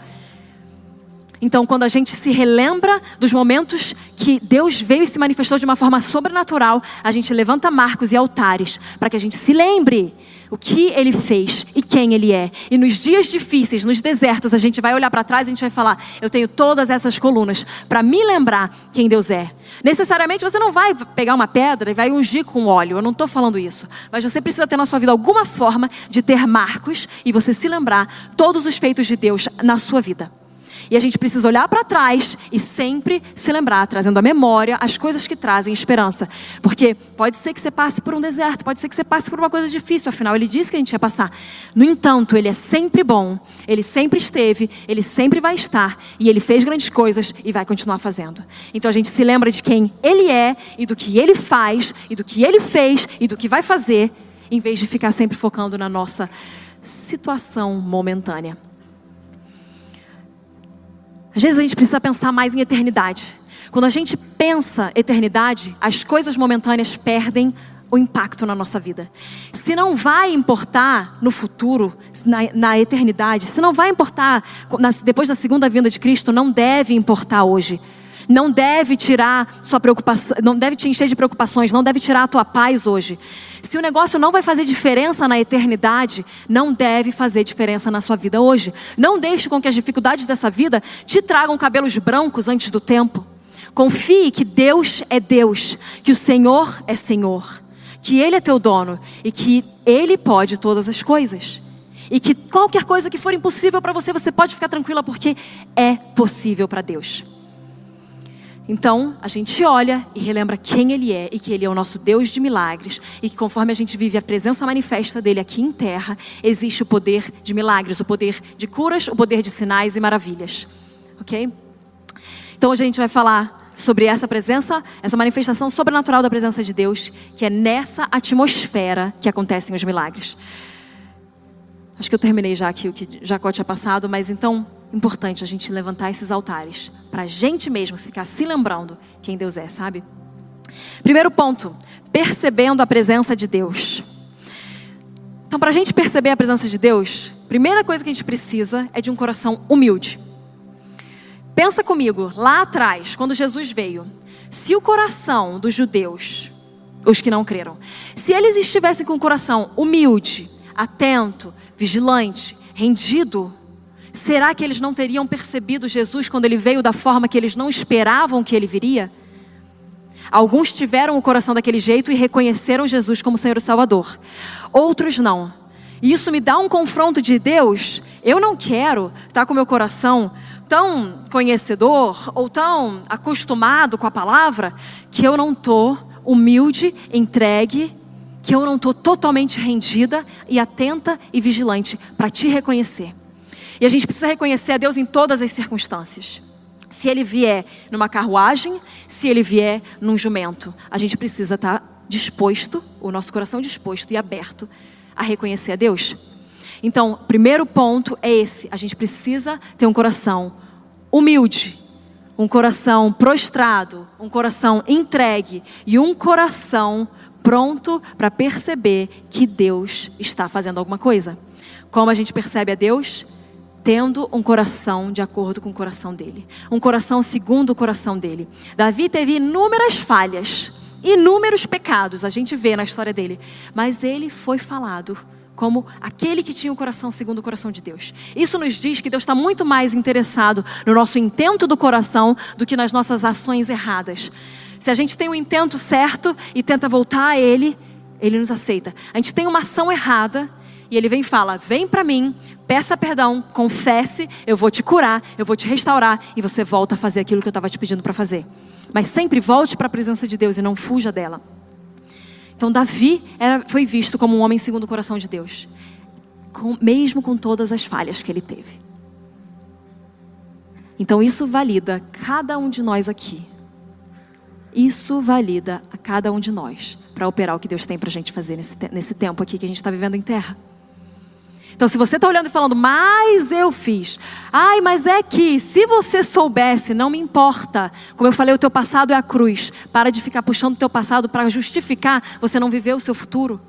Então, quando a gente se relembra dos momentos que Deus veio e se manifestou de uma forma sobrenatural, a gente levanta marcos e altares para que a gente se lembre o que ele fez e quem ele é. E nos dias difíceis, nos desertos, a gente vai olhar para trás e a gente vai falar: Eu tenho todas essas colunas para me lembrar quem Deus é. Necessariamente você não vai pegar uma pedra e vai ungir com óleo, eu não estou falando isso. Mas você precisa ter na sua vida alguma forma de ter marcos e você se lembrar todos os feitos de Deus na sua vida. E a gente precisa olhar para trás e sempre se lembrar, trazendo à memória as coisas que trazem esperança. Porque pode ser que você passe por um deserto, pode ser que você passe por uma coisa difícil, afinal, ele disse que a gente ia passar. No entanto, ele é sempre bom, ele sempre esteve, ele sempre vai estar, e ele fez grandes coisas e vai continuar fazendo. Então a gente se lembra de quem ele é, e do que ele faz, e do que ele fez, e do que vai fazer, em vez de ficar sempre focando na nossa situação momentânea. Às vezes a gente precisa pensar mais em eternidade. Quando a gente pensa eternidade, as coisas momentâneas perdem o impacto na nossa vida. Se não vai importar no futuro, na, na eternidade, se não vai importar na, depois da segunda vinda de Cristo, não deve importar hoje não deve tirar sua preocupação, não deve te encher de preocupações, não deve tirar a tua paz hoje. Se o negócio não vai fazer diferença na eternidade, não deve fazer diferença na sua vida hoje. Não deixe com que as dificuldades dessa vida te tragam cabelos brancos antes do tempo. Confie que Deus é Deus, que o Senhor é Senhor, que Ele é teu dono e que Ele pode todas as coisas. E que qualquer coisa que for impossível para você, você pode ficar tranquila porque é possível para Deus. Então, a gente olha e relembra quem Ele é e que Ele é o nosso Deus de milagres e que conforme a gente vive a presença manifesta dele aqui em terra, existe o poder de milagres, o poder de curas, o poder de sinais e maravilhas. Ok? Então, hoje a gente vai falar sobre essa presença, essa manifestação sobrenatural da presença de Deus, que é nessa atmosfera que acontecem os milagres. Acho que eu terminei já aqui o que Jacó tinha passado, mas então importante a gente levantar esses altares para a gente mesmo ficar se lembrando quem Deus é, sabe? Primeiro ponto, percebendo a presença de Deus. Então, para a gente perceber a presença de Deus, primeira coisa que a gente precisa é de um coração humilde. Pensa comigo, lá atrás, quando Jesus veio, se o coração dos judeus, os que não creram, se eles estivessem com o coração humilde, atento, vigilante, rendido, será que eles não teriam percebido Jesus quando ele veio da forma que eles não esperavam que ele viria? Alguns tiveram o coração daquele jeito e reconheceram Jesus como Senhor e Salvador. Outros não. E isso me dá um confronto de Deus. Eu não quero estar com meu coração tão conhecedor ou tão acostumado com a palavra que eu não estou humilde, entregue, que eu não estou totalmente rendida e atenta e vigilante para te reconhecer. E a gente precisa reconhecer a Deus em todas as circunstâncias. Se ele vier numa carruagem, se ele vier num jumento, a gente precisa estar tá disposto, o nosso coração disposto e aberto a reconhecer a Deus. Então, primeiro ponto é esse: a gente precisa ter um coração humilde, um coração prostrado, um coração entregue e um coração pronto para perceber que Deus está fazendo alguma coisa. Como a gente percebe a Deus? Tendo um coração de acordo com o coração dele, um coração segundo o coração dele. Davi teve inúmeras falhas, inúmeros pecados, a gente vê na história dele, mas ele foi falado como aquele que tinha o coração segundo o coração de Deus. Isso nos diz que Deus está muito mais interessado no nosso intento do coração do que nas nossas ações erradas. Se a gente tem o um intento certo e tenta voltar a Ele, Ele nos aceita. A gente tem uma ação errada e ele vem e fala: Vem para mim, peça perdão, confesse, eu vou te curar, eu vou te restaurar e você volta a fazer aquilo que eu estava te pedindo para fazer. Mas sempre volte para a presença de Deus e não fuja dela. Então, Davi era, foi visto como um homem segundo o coração de Deus, com, mesmo com todas as falhas que ele teve. Então, isso valida cada um de nós aqui. Isso valida a cada um de nós para operar o que Deus tem para a gente fazer nesse, nesse tempo aqui que a gente está vivendo em terra. Então, se você está olhando e falando, mas eu fiz. Ai, mas é que, se você soubesse, não me importa. Como eu falei, o teu passado é a cruz. Para de ficar puxando o teu passado para justificar você não viver o seu futuro.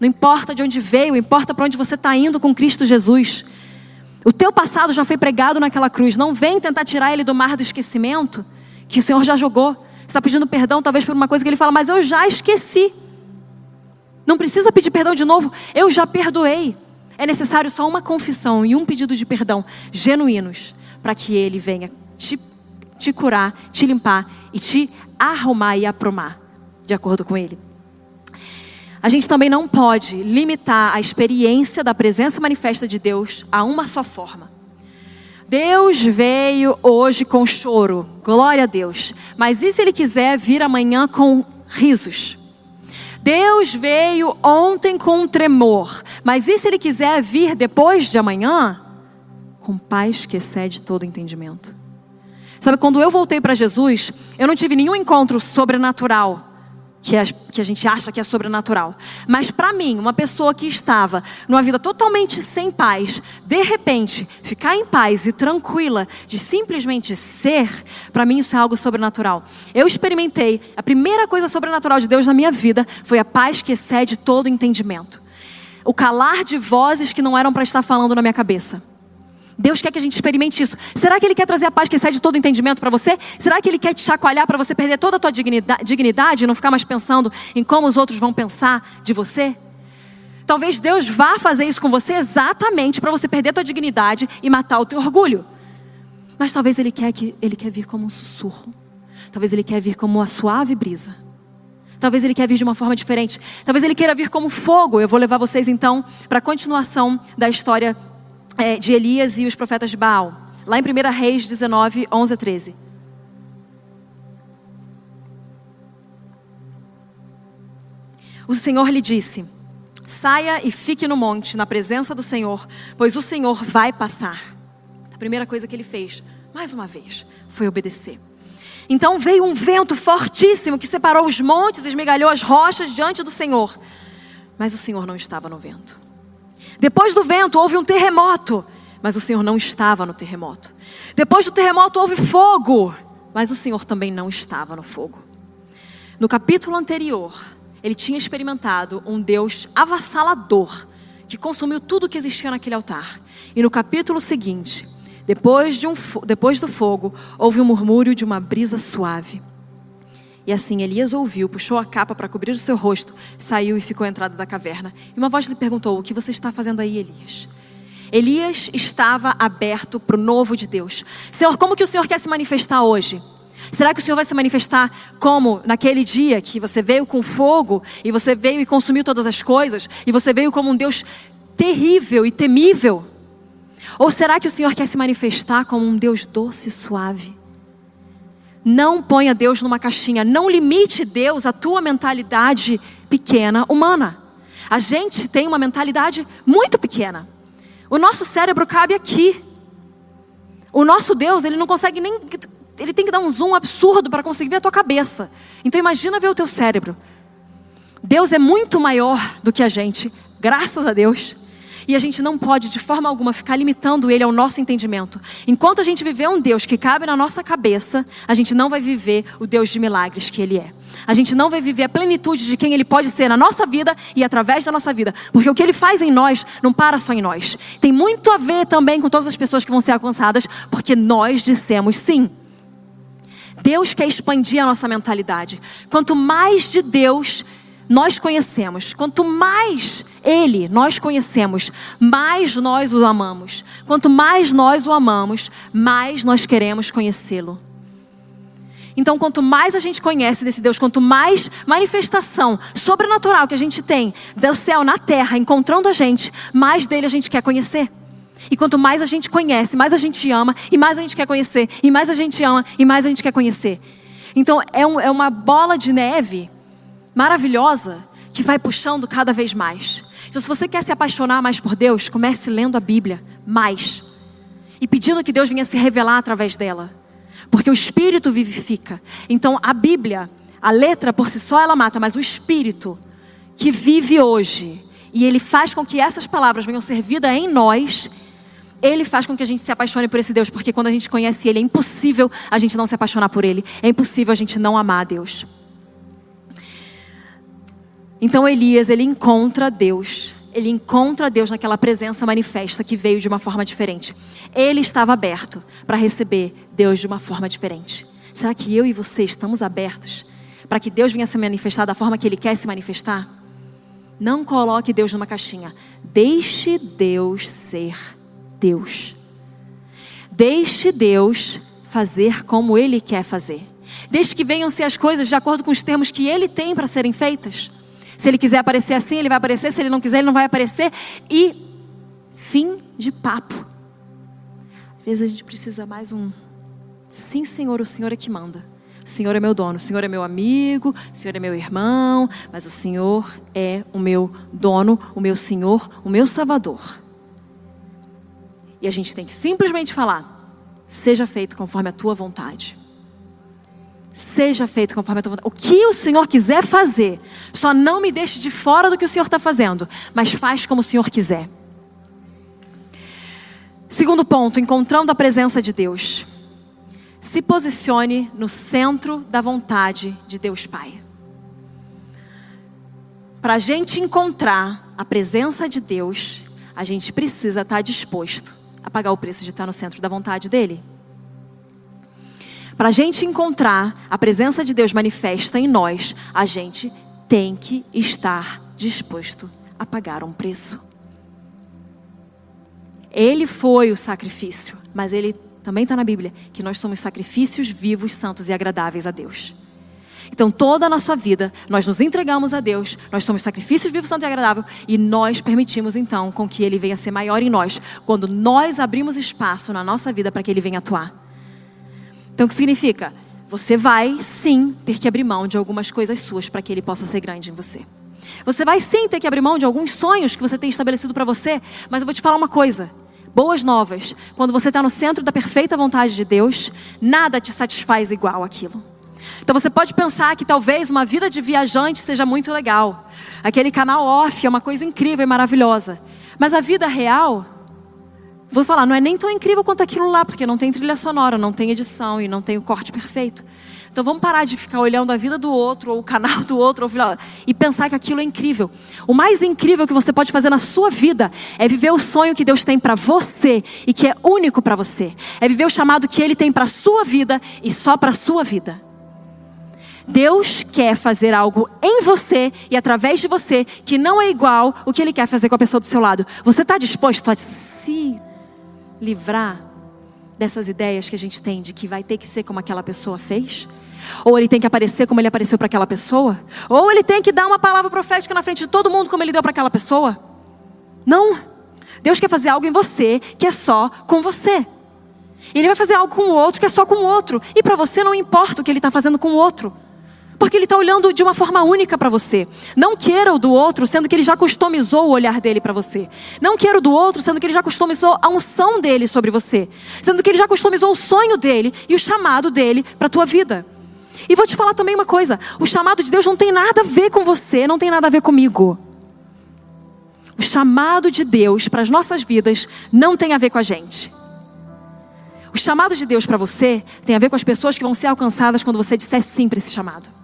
Não importa de onde veio, importa para onde você está indo com Cristo Jesus. O teu passado já foi pregado naquela cruz. Não vem tentar tirar ele do mar do esquecimento, que o Senhor já jogou. Você está pedindo perdão, talvez por uma coisa que ele fala, mas eu já esqueci. Não precisa pedir perdão de novo, eu já perdoei. É necessário só uma confissão e um pedido de perdão genuínos para que Ele venha te, te curar, te limpar e te arrumar e aprumar, de acordo com Ele. A gente também não pode limitar a experiência da presença manifesta de Deus a uma só forma. Deus veio hoje com choro, glória a Deus. Mas e se Ele quiser vir amanhã com risos? Deus veio ontem com um tremor, mas e se Ele quiser vir depois de amanhã? Com paz que excede todo entendimento. Sabe, quando eu voltei para Jesus, eu não tive nenhum encontro sobrenatural que a, que a gente acha que é sobrenatural. Mas para mim, uma pessoa que estava numa vida totalmente sem paz, de repente, ficar em paz e tranquila, de simplesmente ser, para mim isso é algo sobrenatural. Eu experimentei, a primeira coisa sobrenatural de Deus na minha vida foi a paz que excede todo entendimento. O calar de vozes que não eram para estar falando na minha cabeça. Deus quer que a gente experimente isso. Será que Ele quer trazer a paz que excede todo entendimento para você? Será que Ele quer te chacoalhar para você perder toda a tua dignidade e não ficar mais pensando em como os outros vão pensar de você? Talvez Deus vá fazer isso com você exatamente para você perder a tua dignidade e matar o teu orgulho. Mas talvez Ele quer que Ele quer vir como um sussurro. Talvez Ele quer vir como uma suave brisa. Talvez Ele quer vir de uma forma diferente. Talvez Ele queira vir como fogo. Eu vou levar vocês então para a continuação da história é, de Elias e os profetas de Baal. Lá em 1 Reis 19, 11 a 13. O Senhor lhe disse: Saia e fique no monte, na presença do Senhor, pois o Senhor vai passar. A primeira coisa que ele fez, mais uma vez, foi obedecer. Então veio um vento fortíssimo que separou os montes esmigalhou as rochas diante do Senhor. Mas o Senhor não estava no vento. Depois do vento houve um terremoto, mas o Senhor não estava no terremoto. Depois do terremoto houve fogo, mas o Senhor também não estava no fogo. No capítulo anterior, ele tinha experimentado um Deus avassalador que consumiu tudo que existia naquele altar. E no capítulo seguinte, Depois, de um, depois do fogo, houve um murmúrio de uma brisa suave. E assim Elias ouviu, puxou a capa para cobrir o seu rosto, saiu e ficou à entrada da caverna. E uma voz lhe perguntou: O que você está fazendo aí, Elias? Elias estava aberto para o novo de Deus. Senhor, como que o Senhor quer se manifestar hoje? Será que o Senhor vai se manifestar como naquele dia que você veio com fogo e você veio e consumiu todas as coisas e você veio como um Deus terrível e temível? Ou será que o Senhor quer se manifestar como um Deus doce e suave? Não ponha Deus numa caixinha, não limite Deus à tua mentalidade pequena humana. A gente tem uma mentalidade muito pequena. O nosso cérebro cabe aqui. O nosso Deus, ele não consegue nem ele tem que dar um zoom absurdo para conseguir ver a tua cabeça. Então imagina ver o teu cérebro. Deus é muito maior do que a gente, graças a Deus. E a gente não pode, de forma alguma, ficar limitando ele ao nosso entendimento. Enquanto a gente viver um Deus que cabe na nossa cabeça, a gente não vai viver o Deus de milagres que ele é. A gente não vai viver a plenitude de quem ele pode ser na nossa vida e através da nossa vida. Porque o que ele faz em nós não para só em nós. Tem muito a ver também com todas as pessoas que vão ser alcançadas, porque nós dissemos sim. Deus quer expandir a nossa mentalidade. Quanto mais de Deus nós conhecemos, quanto mais Ele nós conhecemos, mais nós o amamos. Quanto mais nós o amamos, mais nós queremos conhecê-lo. Então, quanto mais a gente conhece desse Deus, quanto mais manifestação sobrenatural que a gente tem do céu na terra encontrando a gente, mais dele a gente quer conhecer. E quanto mais a gente conhece, mais a gente ama, e mais a gente quer conhecer, e mais a gente ama, e mais a gente quer conhecer. Então é, um, é uma bola de neve maravilhosa que vai puxando cada vez mais. Então, se você quer se apaixonar mais por Deus, comece lendo a Bíblia mais e pedindo que Deus venha se revelar através dela, porque o Espírito vivifica. Então, a Bíblia, a letra por si só ela mata, mas o Espírito que vive hoje e ele faz com que essas palavras venham ser vida em nós ele faz com que a gente se apaixone por esse Deus, porque quando a gente conhece Ele, é impossível a gente não se apaixonar por Ele, é impossível a gente não amar a Deus. Então Elias, ele encontra Deus, ele encontra Deus naquela presença manifesta que veio de uma forma diferente. Ele estava aberto para receber Deus de uma forma diferente. Será que eu e você estamos abertos para que Deus venha se manifestar da forma que Ele quer se manifestar? Não coloque Deus numa caixinha. Deixe Deus ser Deus. Deixe Deus fazer como Ele quer fazer. Deixe que venham ser as coisas de acordo com os termos que Ele tem para serem feitas. Se Ele quiser aparecer assim, Ele vai aparecer. Se Ele não quiser, Ele não vai aparecer. E fim de papo. Às vezes a gente precisa mais um. Sim, Senhor, o Senhor é que manda. O Senhor é meu dono, o Senhor é meu amigo, o Senhor é meu irmão, mas o Senhor é o meu dono, o meu Senhor, o meu Salvador. E a gente tem que simplesmente falar: seja feito conforme a tua vontade. Seja feito conforme a tua vontade. O que o Senhor quiser fazer, só não me deixe de fora do que o Senhor está fazendo, mas faz como o Senhor quiser. Segundo ponto, encontrando a presença de Deus. Se posicione no centro da vontade de Deus Pai. Para a gente encontrar a presença de Deus, a gente precisa estar disposto a pagar o preço de estar no centro da vontade dele. Para a gente encontrar a presença de Deus manifesta em nós, a gente tem que estar disposto a pagar um preço. Ele foi o sacrifício, mas ele também está na Bíblia que nós somos sacrifícios vivos, santos e agradáveis a Deus. Então, toda a nossa vida, nós nos entregamos a Deus, nós somos sacrifícios vivos, santo e agradável, e nós permitimos então com que Ele venha ser maior em nós, quando nós abrimos espaço na nossa vida para que Ele venha atuar. Então, o que significa? Você vai sim ter que abrir mão de algumas coisas suas para que Ele possa ser grande em você. Você vai sim ter que abrir mão de alguns sonhos que você tem estabelecido para você, mas eu vou te falar uma coisa. Boas novas. Quando você está no centro da perfeita vontade de Deus, nada te satisfaz igual aquilo. Então você pode pensar que talvez uma vida de viajante seja muito legal. Aquele canal off é uma coisa incrível e maravilhosa. Mas a vida real, vou falar, não é nem tão incrível quanto aquilo lá, porque não tem trilha sonora, não tem edição e não tem o corte perfeito. Então vamos parar de ficar olhando a vida do outro, ou o canal do outro, ou, e pensar que aquilo é incrível. O mais incrível que você pode fazer na sua vida é viver o sonho que Deus tem para você e que é único para você. É viver o chamado que Ele tem para sua vida e só para sua vida. Deus quer fazer algo em você e através de você que não é igual o que Ele quer fazer com a pessoa do seu lado. Você está disposto a se livrar dessas ideias que a gente tem de que vai ter que ser como aquela pessoa fez? Ou ele tem que aparecer como ele apareceu para aquela pessoa? Ou ele tem que dar uma palavra profética na frente de todo mundo como ele deu para aquela pessoa? Não. Deus quer fazer algo em você que é só com você. Ele vai fazer algo com o outro que é só com o outro. E para você não importa o que ele está fazendo com o outro. Porque ele está olhando de uma forma única para você. Não queira o do outro, sendo que ele já customizou o olhar dele para você. Não queira o do outro, sendo que ele já customizou a unção dele sobre você. Sendo que ele já customizou o sonho dele e o chamado dele para a tua vida. E vou te falar também uma coisa: o chamado de Deus não tem nada a ver com você, não tem nada a ver comigo. O chamado de Deus para as nossas vidas não tem a ver com a gente. O chamado de Deus para você tem a ver com as pessoas que vão ser alcançadas quando você disser sim para esse chamado.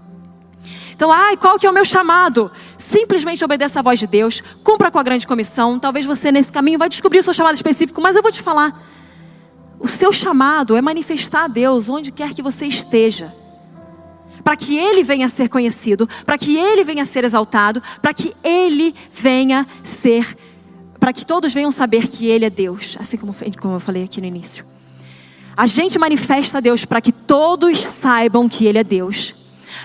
Então, ai, qual que é o meu chamado? Simplesmente obedeça a voz de Deus, cumpra com a grande comissão. Talvez você nesse caminho vai descobrir o seu chamado específico, mas eu vou te falar. O seu chamado é manifestar a Deus onde quer que você esteja. Para que Ele venha a ser conhecido, para que Ele venha a ser exaltado, para que Ele venha ser, para que todos venham saber que Ele é Deus, assim como, como eu falei aqui no início. A gente manifesta a Deus para que todos saibam que Ele é Deus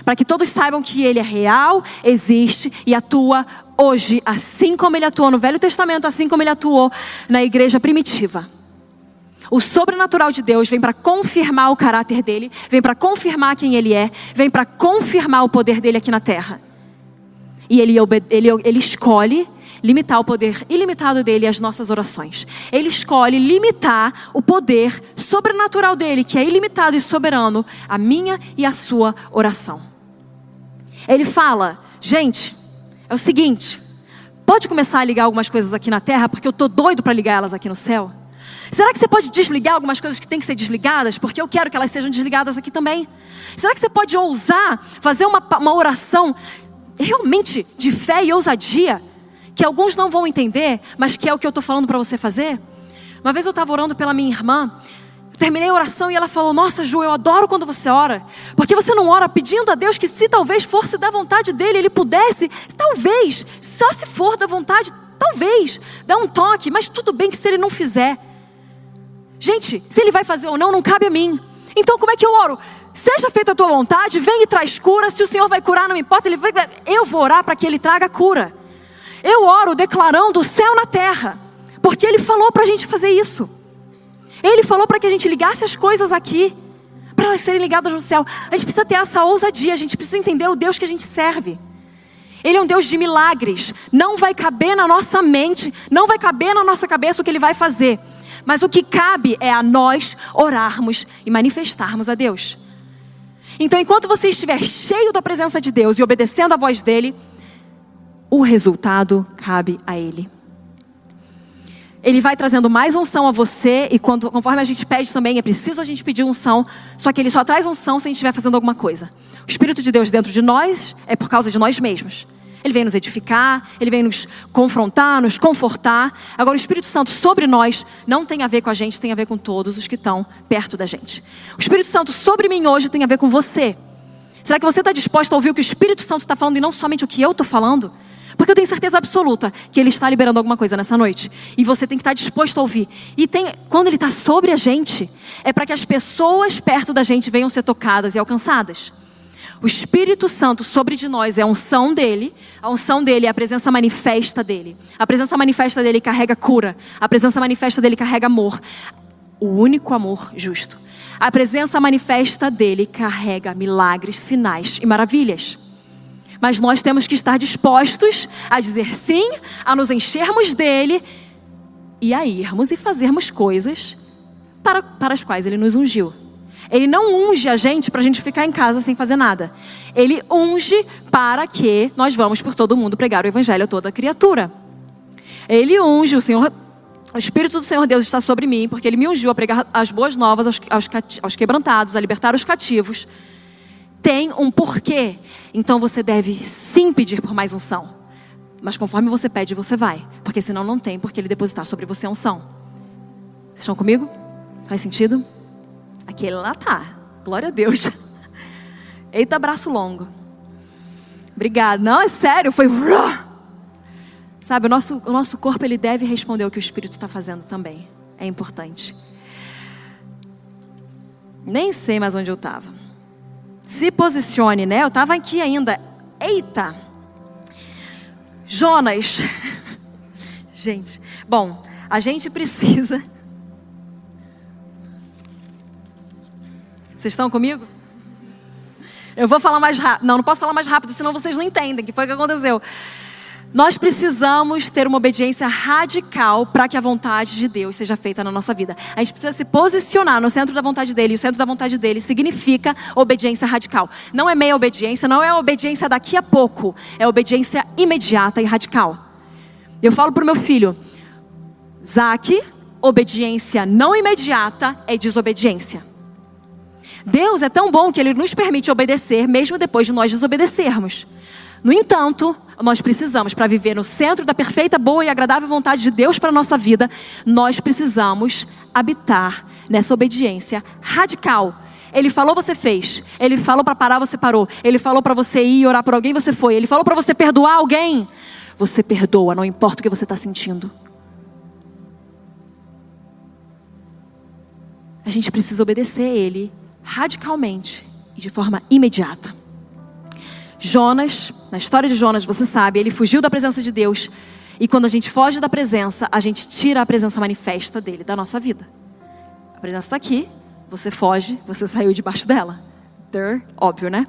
para que todos saibam que Ele é real, existe e atua hoje, assim como Ele atuou no Velho Testamento, assim como Ele atuou na igreja primitiva. O sobrenatural de Deus vem para confirmar o caráter dele, vem para confirmar quem ele é, vem para confirmar o poder dele aqui na terra. E ele, ele, ele escolhe limitar o poder ilimitado dele às nossas orações. Ele escolhe limitar o poder sobrenatural dele, que é ilimitado e soberano, a minha e a sua oração. Ele fala: gente, é o seguinte, pode começar a ligar algumas coisas aqui na terra, porque eu tô doido para ligar elas aqui no céu? Será que você pode desligar algumas coisas que têm que ser desligadas? Porque eu quero que elas sejam desligadas aqui também. Será que você pode ousar fazer uma, uma oração realmente de fé e ousadia? Que alguns não vão entender, mas que é o que eu estou falando para você fazer? Uma vez eu estava orando pela minha irmã terminei a oração e ela falou: Nossa, Ju, eu adoro quando você ora. Porque você não ora pedindo a Deus que, se talvez fosse da vontade dele, ele pudesse, talvez, só se for da vontade, talvez, dá um toque, mas tudo bem que se ele não fizer. Gente, se ele vai fazer ou não, não cabe a mim. Então, como é que eu oro? Seja feita a tua vontade, vem e traz cura. Se o Senhor vai curar, não importa. Ele vai... Eu vou orar para que Ele traga cura. Eu oro declarando o céu na terra, porque Ele falou para a gente fazer isso. Ele falou para que a gente ligasse as coisas aqui, para elas serem ligadas no céu. A gente precisa ter essa ousadia, a gente precisa entender o Deus que a gente serve. Ele é um Deus de milagres. Não vai caber na nossa mente, não vai caber na nossa cabeça o que ele vai fazer. Mas o que cabe é a nós orarmos e manifestarmos a Deus. Então, enquanto você estiver cheio da presença de Deus e obedecendo a voz dele, o resultado cabe a ele ele vai trazendo mais unção a você, e quando, conforme a gente pede também, é preciso a gente pedir unção, só que ele só traz unção se a gente estiver fazendo alguma coisa. O Espírito de Deus dentro de nós é por causa de nós mesmos. Ele vem nos edificar, ele vem nos confrontar, nos confortar. Agora, o Espírito Santo sobre nós não tem a ver com a gente, tem a ver com todos os que estão perto da gente. O Espírito Santo sobre mim hoje tem a ver com você. Será que você está disposto a ouvir o que o Espírito Santo está falando e não somente o que eu estou falando? Porque eu tenho certeza absoluta que Ele está liberando alguma coisa nessa noite. E você tem que estar disposto a ouvir. E tem, quando Ele está sobre a gente, é para que as pessoas perto da gente venham ser tocadas e alcançadas. O Espírito Santo sobre de nós é a unção dele. A unção dele é a presença manifesta dele. A presença manifesta dele carrega cura. A presença manifesta dele carrega amor. O único amor justo. A presença manifesta dele carrega milagres, sinais e maravilhas. Mas nós temos que estar dispostos a dizer sim, a nos enchermos dele e a irmos e fazermos coisas para, para as quais ele nos ungiu. Ele não unge a gente para a gente ficar em casa sem fazer nada. Ele unge para que nós vamos por todo mundo pregar o evangelho a toda criatura. Ele unge, o Senhor, o Espírito do Senhor Deus está sobre mim, porque Ele me ungiu a pregar as boas novas aos, aos, aos quebrantados, a libertar os cativos. Tem um porquê. Então você deve sim pedir por mais unção. Mas conforme você pede, você vai. Porque senão não tem porque ele depositar sobre você a unção. Vocês estão comigo? Faz sentido? Aquele lá tá. Glória a Deus. [laughs] Eita, braço longo. Obrigado. Não, é sério, foi. [laughs] Sabe, o nosso, o nosso corpo ele deve responder ao que o Espírito está fazendo também. É importante. Nem sei mais onde eu estava. Se posicione, né? Eu estava aqui ainda. Eita! Jonas. [laughs] Gente, bom, a gente precisa. Vocês estão comigo? Eu vou falar mais rápido. Não, não posso falar mais rápido, senão vocês não entendem o que foi que aconteceu. Nós precisamos ter uma obediência radical para que a vontade de Deus seja feita na nossa vida. A gente precisa se posicionar no centro da vontade dele. E o centro da vontade dele significa obediência radical. Não é meia obediência, não é obediência daqui a pouco. É obediência imediata e radical. Eu falo para o meu filho, Zaque, obediência não imediata é desobediência. Deus é tão bom que ele nos permite obedecer mesmo depois de nós desobedecermos. No entanto, nós precisamos, para viver no centro da perfeita, boa e agradável vontade de Deus para a nossa vida, nós precisamos habitar nessa obediência radical. Ele falou, você fez. Ele falou para parar, você parou. Ele falou para você ir orar por alguém, você foi. Ele falou para você perdoar alguém, você perdoa, não importa o que você está sentindo. A gente precisa obedecer a Ele radicalmente e de forma imediata. Jonas, na história de Jonas, você sabe, ele fugiu da presença de Deus. E quando a gente foge da presença, a gente tira a presença manifesta dele da nossa vida. A presença está aqui, você foge, você saiu debaixo dela. Der, óbvio, né?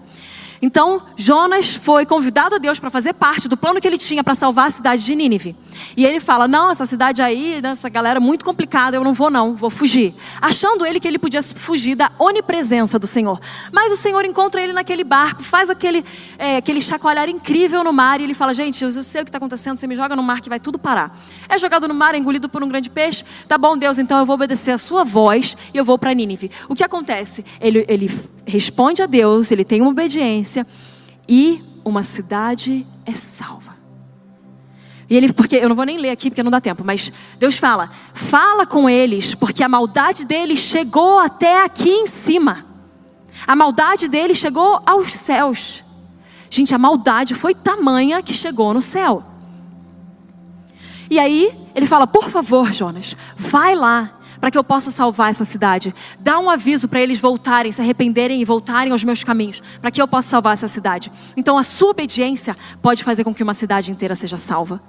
Então, Jonas foi convidado a Deus para fazer parte do plano que ele tinha para salvar a cidade de Nínive. E ele fala: Não, essa cidade aí, essa galera é muito complicada, eu não vou, não, vou fugir. Achando ele que ele podia fugir da onipresença do Senhor. Mas o Senhor encontra ele naquele barco, faz aquele, é, aquele chacoalhar incrível no mar, e ele fala: Gente, eu sei o que está acontecendo, você me joga no mar que vai tudo parar. É jogado no mar, é engolido por um grande peixe. Tá bom, Deus, então eu vou obedecer a sua voz e eu vou para Nínive. O que acontece? Ele, ele responde a Deus, ele tem uma obediência e uma cidade é salva. E ele, porque eu não vou nem ler aqui porque não dá tempo, mas Deus fala: fala com eles, porque a maldade deles chegou até aqui em cima. A maldade deles chegou aos céus. Gente, a maldade foi tamanha que chegou no céu. E aí ele fala: por favor, Jonas, vai lá para que eu possa salvar essa cidade. Dá um aviso para eles voltarem, se arrependerem e voltarem aos meus caminhos, para que eu possa salvar essa cidade. Então a sua obediência pode fazer com que uma cidade inteira seja salva.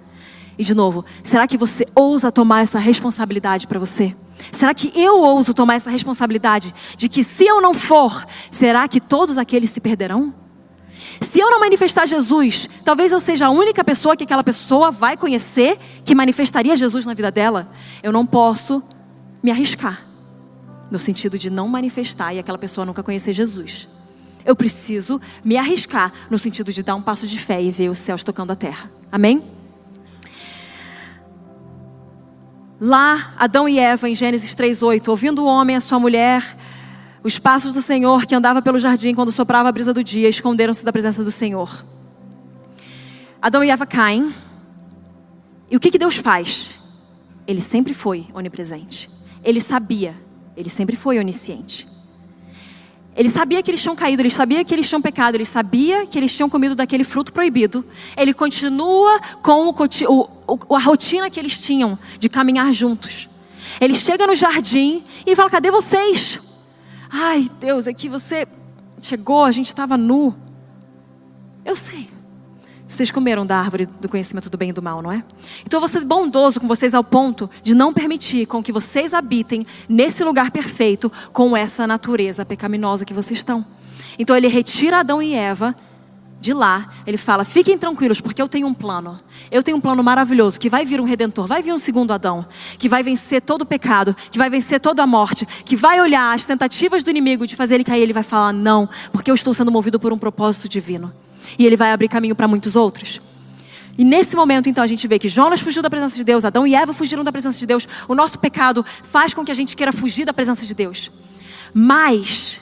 E de novo, será que você ousa tomar essa responsabilidade para você? Será que eu ouso tomar essa responsabilidade de que se eu não for, será que todos aqueles se perderão? Se eu não manifestar Jesus, talvez eu seja a única pessoa que aquela pessoa vai conhecer que manifestaria Jesus na vida dela. Eu não posso me arriscar, no sentido de não manifestar e aquela pessoa nunca conhecer Jesus. Eu preciso me arriscar no sentido de dar um passo de fé e ver os céus tocando a terra. Amém? Lá, Adão e Eva, em Gênesis 3:8, ouvindo o homem a sua mulher, os passos do Senhor que andava pelo jardim quando soprava a brisa do dia, esconderam-se da presença do Senhor. Adão e Eva caem. E o que, que Deus faz? Ele sempre foi onipresente. Ele sabia, ele sempre foi onisciente. Ele sabia que eles tinham caído, ele sabia que eles tinham pecado, ele sabia que eles tinham comido daquele fruto proibido. Ele continua com o, o, a rotina que eles tinham de caminhar juntos. Ele chega no jardim e fala: Cadê vocês? Ai, Deus, é que você chegou, a gente estava nu. Eu sei. Vocês comeram da árvore do conhecimento do bem e do mal, não é? Então eu vou ser bondoso com vocês ao ponto de não permitir com que vocês habitem nesse lugar perfeito com essa natureza pecaminosa que vocês estão. Então ele retira Adão e Eva de lá, ele fala: fiquem tranquilos, porque eu tenho um plano. Eu tenho um plano maravilhoso que vai vir um redentor, vai vir um segundo Adão, que vai vencer todo o pecado, que vai vencer toda a morte, que vai olhar as tentativas do inimigo de fazer ele cair, ele vai falar: não, porque eu estou sendo movido por um propósito divino. E ele vai abrir caminho para muitos outros. E nesse momento, então, a gente vê que Jonas fugiu da presença de Deus, Adão e Eva fugiram da presença de Deus. O nosso pecado faz com que a gente queira fugir da presença de Deus. Mas,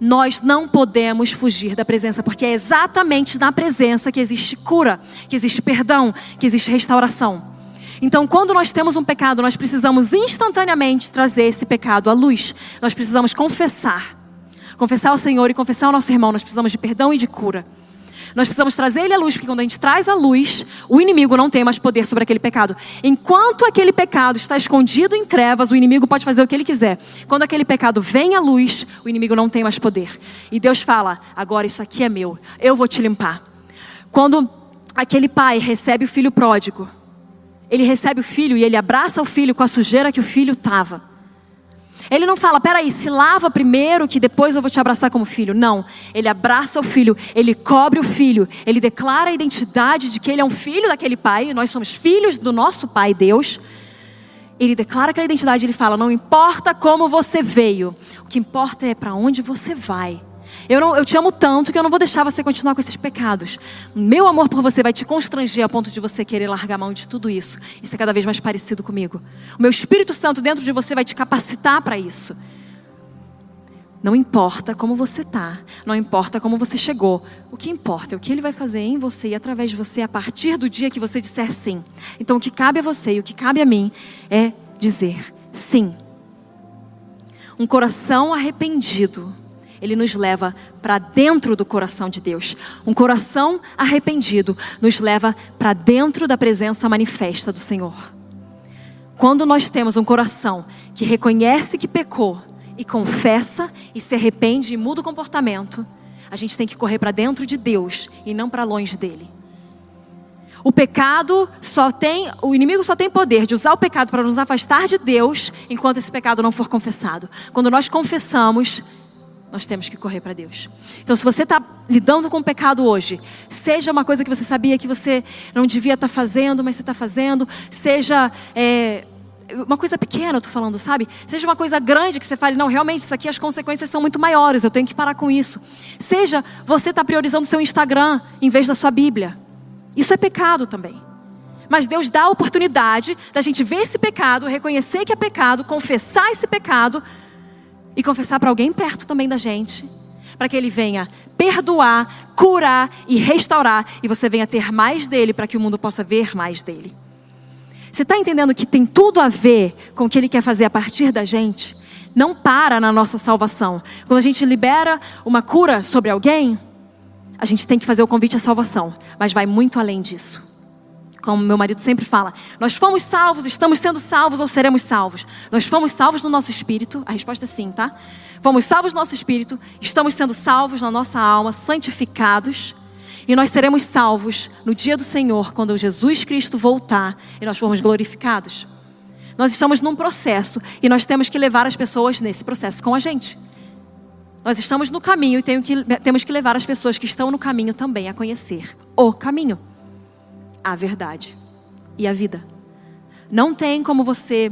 nós não podemos fugir da presença, porque é exatamente na presença que existe cura, que existe perdão, que existe restauração. Então, quando nós temos um pecado, nós precisamos instantaneamente trazer esse pecado à luz. Nós precisamos confessar. Confessar ao Senhor e confessar ao nosso irmão. Nós precisamos de perdão e de cura. Nós precisamos trazer ele à luz, porque quando a gente traz à luz, o inimigo não tem mais poder sobre aquele pecado. Enquanto aquele pecado está escondido em trevas, o inimigo pode fazer o que ele quiser. Quando aquele pecado vem à luz, o inimigo não tem mais poder. E Deus fala: agora isso aqui é meu, eu vou te limpar. Quando aquele pai recebe o filho pródigo, ele recebe o filho e ele abraça o filho com a sujeira que o filho estava. Ele não fala, peraí, se lava primeiro que depois eu vou te abraçar como filho. Não. Ele abraça o filho, ele cobre o filho, ele declara a identidade de que ele é um filho daquele pai, nós somos filhos do nosso pai Deus. Ele declara aquela identidade, ele fala: não importa como você veio, o que importa é para onde você vai. Eu, não, eu te amo tanto que eu não vou deixar você continuar com esses pecados. Meu amor por você vai te constranger a ponto de você querer largar mão de tudo isso e ser cada vez mais parecido comigo. O meu Espírito Santo dentro de você vai te capacitar para isso. Não importa como você está, não importa como você chegou. O que importa é o que ele vai fazer em você e através de você a partir do dia que você disser sim. Então o que cabe a você e o que cabe a mim é dizer sim. Um coração arrependido ele nos leva para dentro do coração de Deus. Um coração arrependido nos leva para dentro da presença manifesta do Senhor. Quando nós temos um coração que reconhece que pecou e confessa e se arrepende e muda o comportamento, a gente tem que correr para dentro de Deus e não para longe dele. O pecado só tem, o inimigo só tem poder de usar o pecado para nos afastar de Deus enquanto esse pecado não for confessado. Quando nós confessamos, nós temos que correr para Deus. Então, se você está lidando com o pecado hoje, seja uma coisa que você sabia que você não devia estar tá fazendo, mas você está fazendo, seja é, uma coisa pequena, eu estou falando, sabe? Seja uma coisa grande que você fale, não, realmente, isso aqui as consequências são muito maiores, eu tenho que parar com isso. Seja você está priorizando o seu Instagram em vez da sua Bíblia. Isso é pecado também. Mas Deus dá a oportunidade da gente ver esse pecado, reconhecer que é pecado, confessar esse pecado e confessar para alguém perto também da gente, para que ele venha perdoar, curar e restaurar, e você venha ter mais dele para que o mundo possa ver mais dele. Você está entendendo que tem tudo a ver com o que ele quer fazer a partir da gente? Não para na nossa salvação. Quando a gente libera uma cura sobre alguém, a gente tem que fazer o convite à salvação, mas vai muito além disso como meu marido sempre fala, nós fomos salvos, estamos sendo salvos ou seremos salvos? Nós fomos salvos no nosso espírito? A resposta é sim, tá? Fomos salvos no nosso espírito, estamos sendo salvos na nossa alma, santificados, e nós seremos salvos no dia do Senhor, quando Jesus Cristo voltar e nós formos glorificados. Nós estamos num processo e nós temos que levar as pessoas nesse processo com a gente. Nós estamos no caminho e temos que levar as pessoas que estão no caminho também a conhecer o caminho a verdade e a vida. Não tem como você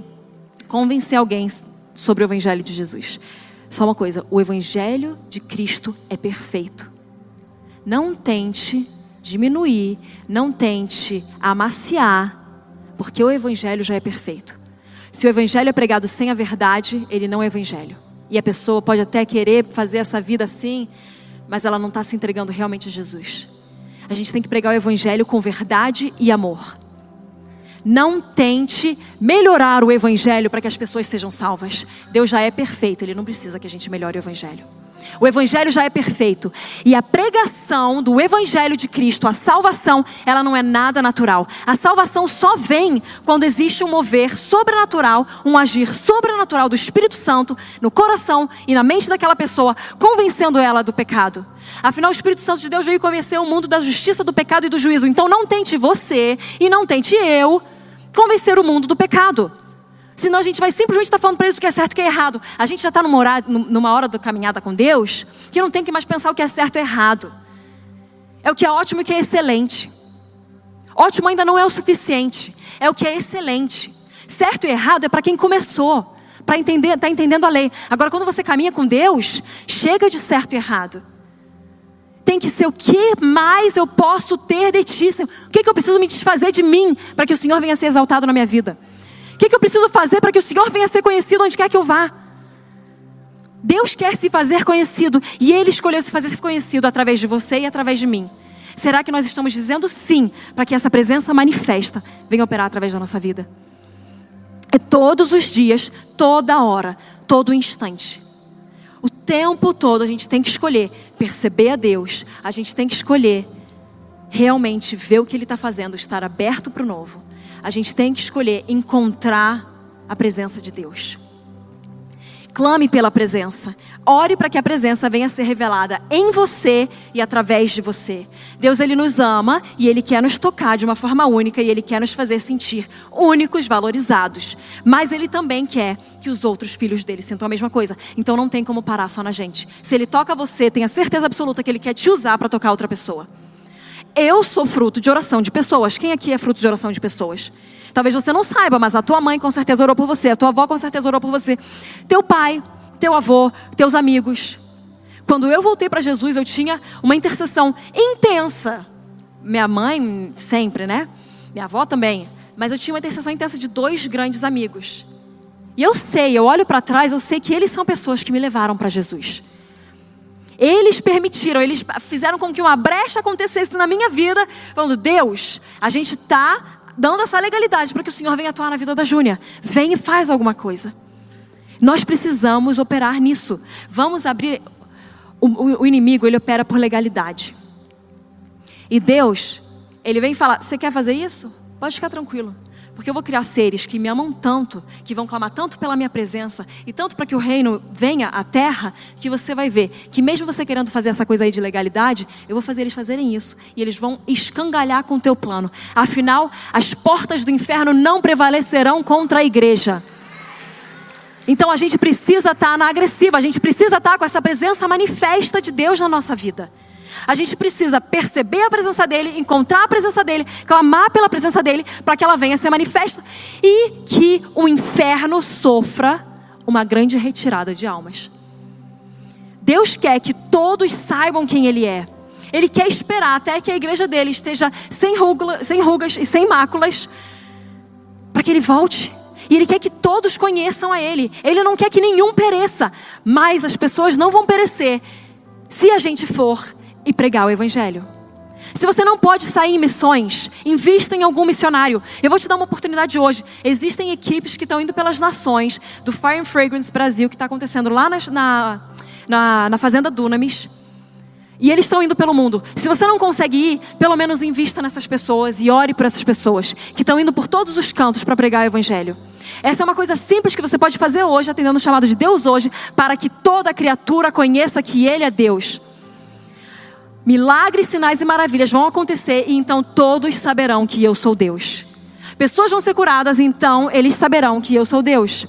convencer alguém sobre o Evangelho de Jesus. Só uma coisa: o Evangelho de Cristo é perfeito. Não tente diminuir, não tente amaciar, porque o Evangelho já é perfeito. Se o Evangelho é pregado sem a verdade, ele não é Evangelho. E a pessoa pode até querer fazer essa vida assim, mas ela não está se entregando realmente a Jesus. A gente tem que pregar o Evangelho com verdade e amor. Não tente melhorar o Evangelho para que as pessoas sejam salvas. Deus já é perfeito, Ele não precisa que a gente melhore o Evangelho. O Evangelho já é perfeito. E a pregação do Evangelho de Cristo, a salvação, ela não é nada natural. A salvação só vem quando existe um mover sobrenatural, um agir sobrenatural do Espírito Santo no coração e na mente daquela pessoa, convencendo ela do pecado. Afinal, o Espírito Santo de Deus veio convencer o mundo da justiça, do pecado e do juízo. Então não tente você e não tente eu convencer o mundo do pecado. Senão a gente vai simplesmente estar falando para eles o que é certo e o que é errado. A gente já está numa hora, numa hora da caminhada com Deus que não tem que mais pensar o que é certo e errado. É o que é ótimo e o que é excelente. Ótimo ainda não é o suficiente. É o que é excelente. Certo e errado é para quem começou, para entender, tá entendendo a lei. Agora, quando você caminha com Deus, chega de certo e errado. Tem que ser o que mais eu posso ter de ti. O que, que eu preciso me desfazer de mim para que o Senhor venha ser exaltado na minha vida? Que, que eu preciso fazer para que o Senhor venha ser conhecido onde quer que eu vá? Deus quer se fazer conhecido e Ele escolheu se fazer conhecido através de você e através de mim. Será que nós estamos dizendo sim para que essa presença manifesta venha operar através da nossa vida? É todos os dias, toda hora, todo instante. O tempo todo a gente tem que escolher perceber a Deus, a gente tem que escolher realmente ver o que Ele está fazendo, estar aberto para o novo. A gente tem que escolher encontrar a presença de Deus. Clame pela presença. Ore para que a presença venha a ser revelada em você e através de você. Deus ele nos ama e ele quer nos tocar de uma forma única e ele quer nos fazer sentir únicos, valorizados. Mas ele também quer que os outros filhos dele sintam a mesma coisa. Então não tem como parar só na gente. Se ele toca você, tenha certeza absoluta que ele quer te usar para tocar outra pessoa. Eu sou fruto de oração de pessoas. Quem aqui é fruto de oração de pessoas? Talvez você não saiba, mas a tua mãe com certeza orou por você, a tua avó com certeza orou por você, teu pai, teu avô, teus amigos. Quando eu voltei para Jesus, eu tinha uma intercessão intensa. Minha mãe, sempre, né? Minha avó também. Mas eu tinha uma intercessão intensa de dois grandes amigos. E eu sei, eu olho para trás, eu sei que eles são pessoas que me levaram para Jesus. Eles permitiram, eles fizeram com que uma brecha acontecesse na minha vida, falando: Deus, a gente está dando essa legalidade para que o Senhor venha atuar na vida da Júnia. Vem e faz alguma coisa. Nós precisamos operar nisso. Vamos abrir. O, o, o inimigo, ele opera por legalidade. E Deus, ele vem falar: Você quer fazer isso? Pode ficar tranquilo. Porque eu vou criar seres que me amam tanto, que vão clamar tanto pela minha presença e tanto para que o reino venha à terra, que você vai ver que mesmo você querendo fazer essa coisa aí de legalidade, eu vou fazer eles fazerem isso e eles vão escangalhar com o teu plano. Afinal, as portas do inferno não prevalecerão contra a igreja. Então a gente precisa estar na agressiva, a gente precisa estar com essa presença manifesta de Deus na nossa vida. A gente precisa perceber a presença dele, encontrar a presença dele, clamar pela presença dele, para que ela venha ser manifesta e que o inferno sofra uma grande retirada de almas. Deus quer que todos saibam quem Ele é. Ele quer esperar até que a igreja dele esteja sem, rugula, sem rugas e sem máculas, para que Ele volte. E Ele quer que todos conheçam a Ele. Ele não quer que nenhum pereça, mas as pessoas não vão perecer se a gente for e pregar o Evangelho. Se você não pode sair em missões, invista em algum missionário. Eu vou te dar uma oportunidade hoje. Existem equipes que estão indo pelas nações do Fire and Fragrance Brasil, que está acontecendo lá na, na, na Fazenda Dunamis. E eles estão indo pelo mundo. Se você não consegue ir, pelo menos invista nessas pessoas e ore por essas pessoas que estão indo por todos os cantos para pregar o Evangelho. Essa é uma coisa simples que você pode fazer hoje, atendendo o chamado de Deus hoje, para que toda criatura conheça que Ele é Deus. Milagres, sinais e maravilhas vão acontecer e então todos saberão que eu sou Deus. Pessoas vão ser curadas, então eles saberão que eu sou Deus.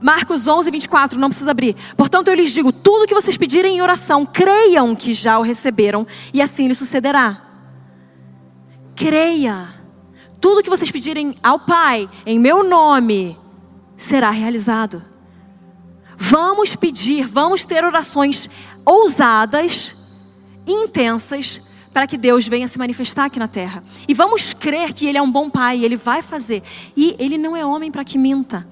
Marcos 11, 24, não precisa abrir. Portanto, eu lhes digo: tudo que vocês pedirem em oração, creiam que já o receberam, e assim lhes sucederá. Creia. Tudo que vocês pedirem ao Pai, em meu nome, será realizado. Vamos pedir, vamos ter orações ousadas, intensas, para que Deus venha se manifestar aqui na terra. E vamos crer que Ele é um bom Pai, Ele vai fazer. E Ele não é homem para que minta.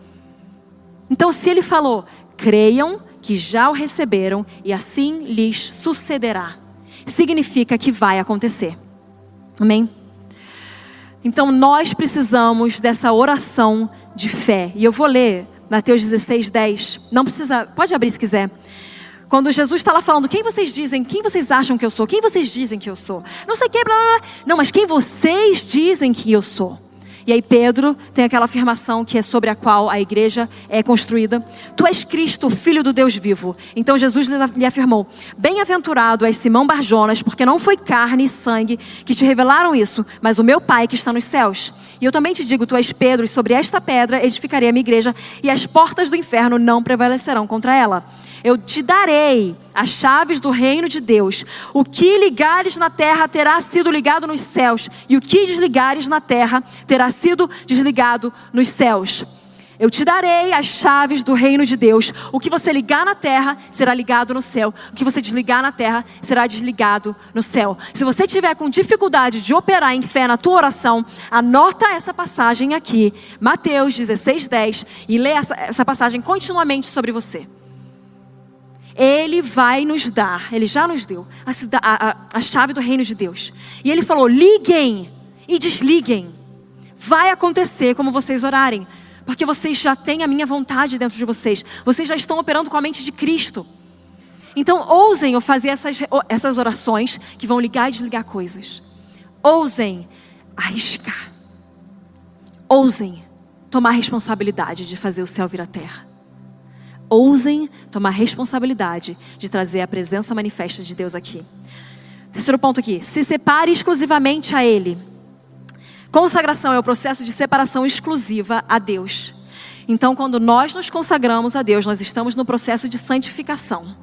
Então, se Ele falou, creiam que já o receberam e assim lhes sucederá, significa que vai acontecer. Amém? Então, nós precisamos dessa oração de fé. E eu vou ler Mateus 16, 10. Não precisa, pode abrir se quiser. Quando Jesus está lá falando, quem vocês dizem, quem vocês acham que eu sou? Quem vocês dizem que eu sou? Não sei o que, blá, blá, blá. Não, mas quem vocês dizem que eu sou? E aí Pedro tem aquela afirmação que é sobre a qual a igreja é construída. Tu és Cristo, filho do Deus vivo. Então Jesus lhe afirmou: Bem-aventurado és Simão Barjonas, porque não foi carne e sangue que te revelaram isso, mas o meu Pai que está nos céus. E eu também te digo, tu és Pedro, e sobre esta pedra edificarei a minha igreja, e as portas do inferno não prevalecerão contra ela. Eu te darei as chaves do reino de Deus. O que ligares na terra terá sido ligado nos céus, e o que desligares na terra terá sido desligado nos céus. Eu te darei as chaves do reino de Deus. O que você ligar na terra será ligado no céu. O que você desligar na terra será desligado no céu. Se você tiver com dificuldade de operar em fé na tua oração, anota essa passagem aqui, Mateus 16, 10, e lê essa, essa passagem continuamente sobre você. Ele vai nos dar, Ele já nos deu a, a, a chave do reino de Deus. E Ele falou: liguem e desliguem. Vai acontecer como vocês orarem, porque vocês já têm a minha vontade dentro de vocês. Vocês já estão operando com a mente de Cristo. Então, ousem fazer essas, essas orações que vão ligar e desligar coisas. Ousem arriscar. Ousem tomar responsabilidade de fazer o céu vir à terra. Ousem tomar responsabilidade de trazer a presença manifesta de Deus aqui. Terceiro ponto aqui: se separe exclusivamente a Ele. Consagração é o processo de separação exclusiva a Deus. Então, quando nós nos consagramos a Deus, nós estamos no processo de santificação.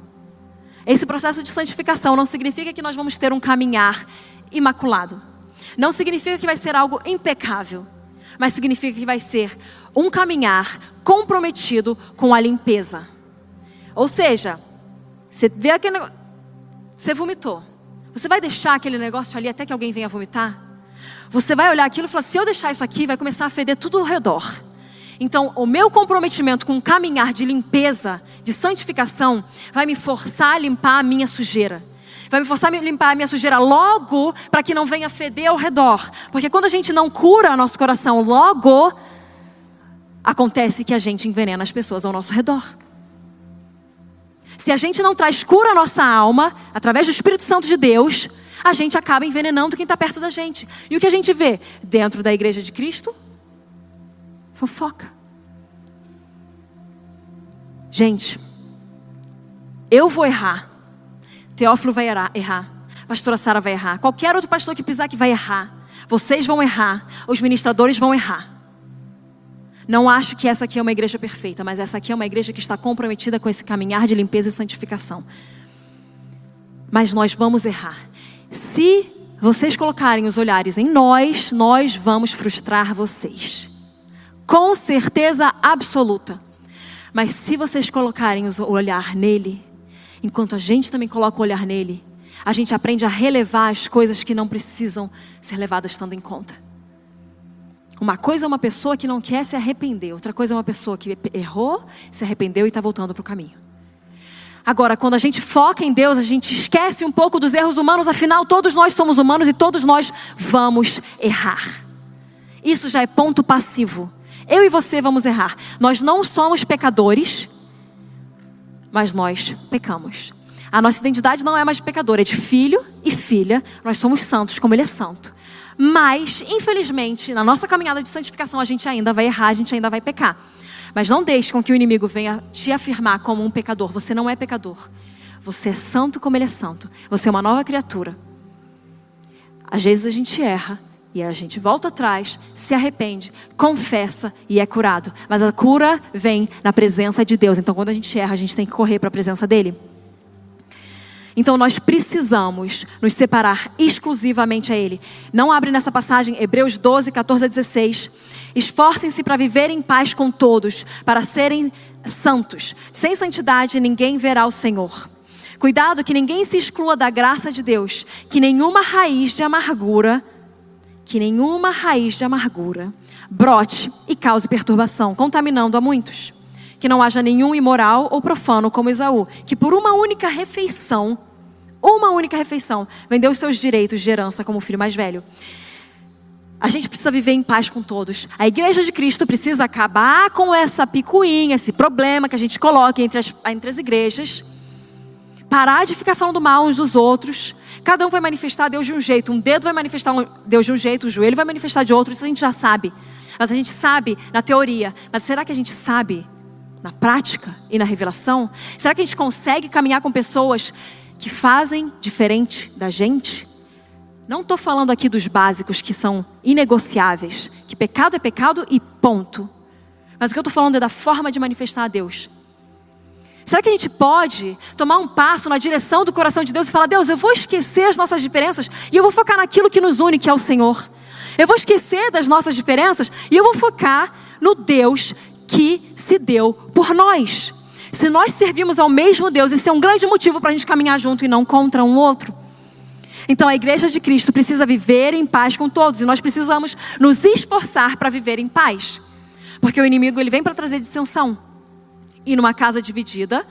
Esse processo de santificação não significa que nós vamos ter um caminhar imaculado. Não significa que vai ser algo impecável mas significa que vai ser um caminhar comprometido com a limpeza. Ou seja, você vê aquele negócio, você vomitou. Você vai deixar aquele negócio ali até que alguém venha vomitar? Você vai olhar aquilo e falar: se eu deixar isso aqui, vai começar a feder tudo ao redor. Então, o meu comprometimento com o caminhar de limpeza, de santificação, vai me forçar a limpar a minha sujeira. Vai me forçar a limpar a minha sujeira logo para que não venha feder ao redor. Porque quando a gente não cura nosso coração logo, acontece que a gente envenena as pessoas ao nosso redor. Se a gente não traz cura à nossa alma, através do Espírito Santo de Deus, a gente acaba envenenando quem está perto da gente. E o que a gente vê dentro da igreja de Cristo? Fofoca. Gente, eu vou errar. Teófilo vai errar. Pastora Sara vai errar. Qualquer outro pastor que pisar que vai errar. Vocês vão errar. Os ministradores vão errar. Não acho que essa aqui é uma igreja perfeita, mas essa aqui é uma igreja que está comprometida com esse caminhar de limpeza e santificação. Mas nós vamos errar. Se vocês colocarem os olhares em nós, nós vamos frustrar vocês. Com certeza absoluta. Mas se vocês colocarem o olhar nele, enquanto a gente também coloca o olhar nele, a gente aprende a relevar as coisas que não precisam ser levadas estando em conta. Uma coisa é uma pessoa que não quer se arrepender, outra coisa é uma pessoa que errou, se arrependeu e está voltando para o caminho. Agora, quando a gente foca em Deus, a gente esquece um pouco dos erros humanos, afinal, todos nós somos humanos e todos nós vamos errar. Isso já é ponto passivo. Eu e você vamos errar. Nós não somos pecadores, mas nós pecamos. A nossa identidade não é mais de pecador, é de filho e filha. Nós somos santos como Ele é santo. Mas, infelizmente, na nossa caminhada de santificação, a gente ainda vai errar, a gente ainda vai pecar. Mas não deixe com que o inimigo venha te afirmar como um pecador. Você não é pecador. Você é santo como Ele é santo. Você é uma nova criatura. Às vezes a gente erra, e a gente volta atrás, se arrepende, confessa e é curado. Mas a cura vem na presença de Deus. Então, quando a gente erra, a gente tem que correr para a presença dEle. Então, nós precisamos nos separar exclusivamente a Ele. Não abre nessa passagem, Hebreus 12, 14 a 16. Esforcem-se para viver em paz com todos, para serem santos. Sem santidade, ninguém verá o Senhor. Cuidado que ninguém se exclua da graça de Deus, que nenhuma raiz de amargura que nenhuma raiz de amargura brote e cause perturbação, contaminando a muitos. Que não haja nenhum imoral ou profano como Esaú, que por uma única refeição, uma única refeição, vendeu os seus direitos de herança como filho mais velho. A gente precisa viver em paz com todos. A igreja de Cristo precisa acabar com essa picuinha, esse problema que a gente coloca entre as, entre as igrejas. Parar de ficar falando mal uns dos outros. Cada um vai manifestar Deus de um jeito. Um dedo vai manifestar Deus de um jeito, o joelho vai manifestar de outro. Isso a gente já sabe. Mas a gente sabe na teoria. Mas será que a gente sabe na prática e na revelação? Será que a gente consegue caminhar com pessoas que fazem diferente da gente? Não estou falando aqui dos básicos que são inegociáveis, que pecado é pecado e ponto. Mas o que eu estou falando é da forma de manifestar a Deus. Será que a gente pode tomar um passo na direção do coração de Deus e falar: Deus, eu vou esquecer as nossas diferenças e eu vou focar naquilo que nos une, que é o Senhor. Eu vou esquecer das nossas diferenças e eu vou focar no Deus que se deu por nós. Se nós servimos ao mesmo Deus, isso é um grande motivo para a gente caminhar junto e não contra um outro. Então a igreja de Cristo precisa viver em paz com todos e nós precisamos nos esforçar para viver em paz. Porque o inimigo ele vem para trazer dissensão. E numa casa dividida,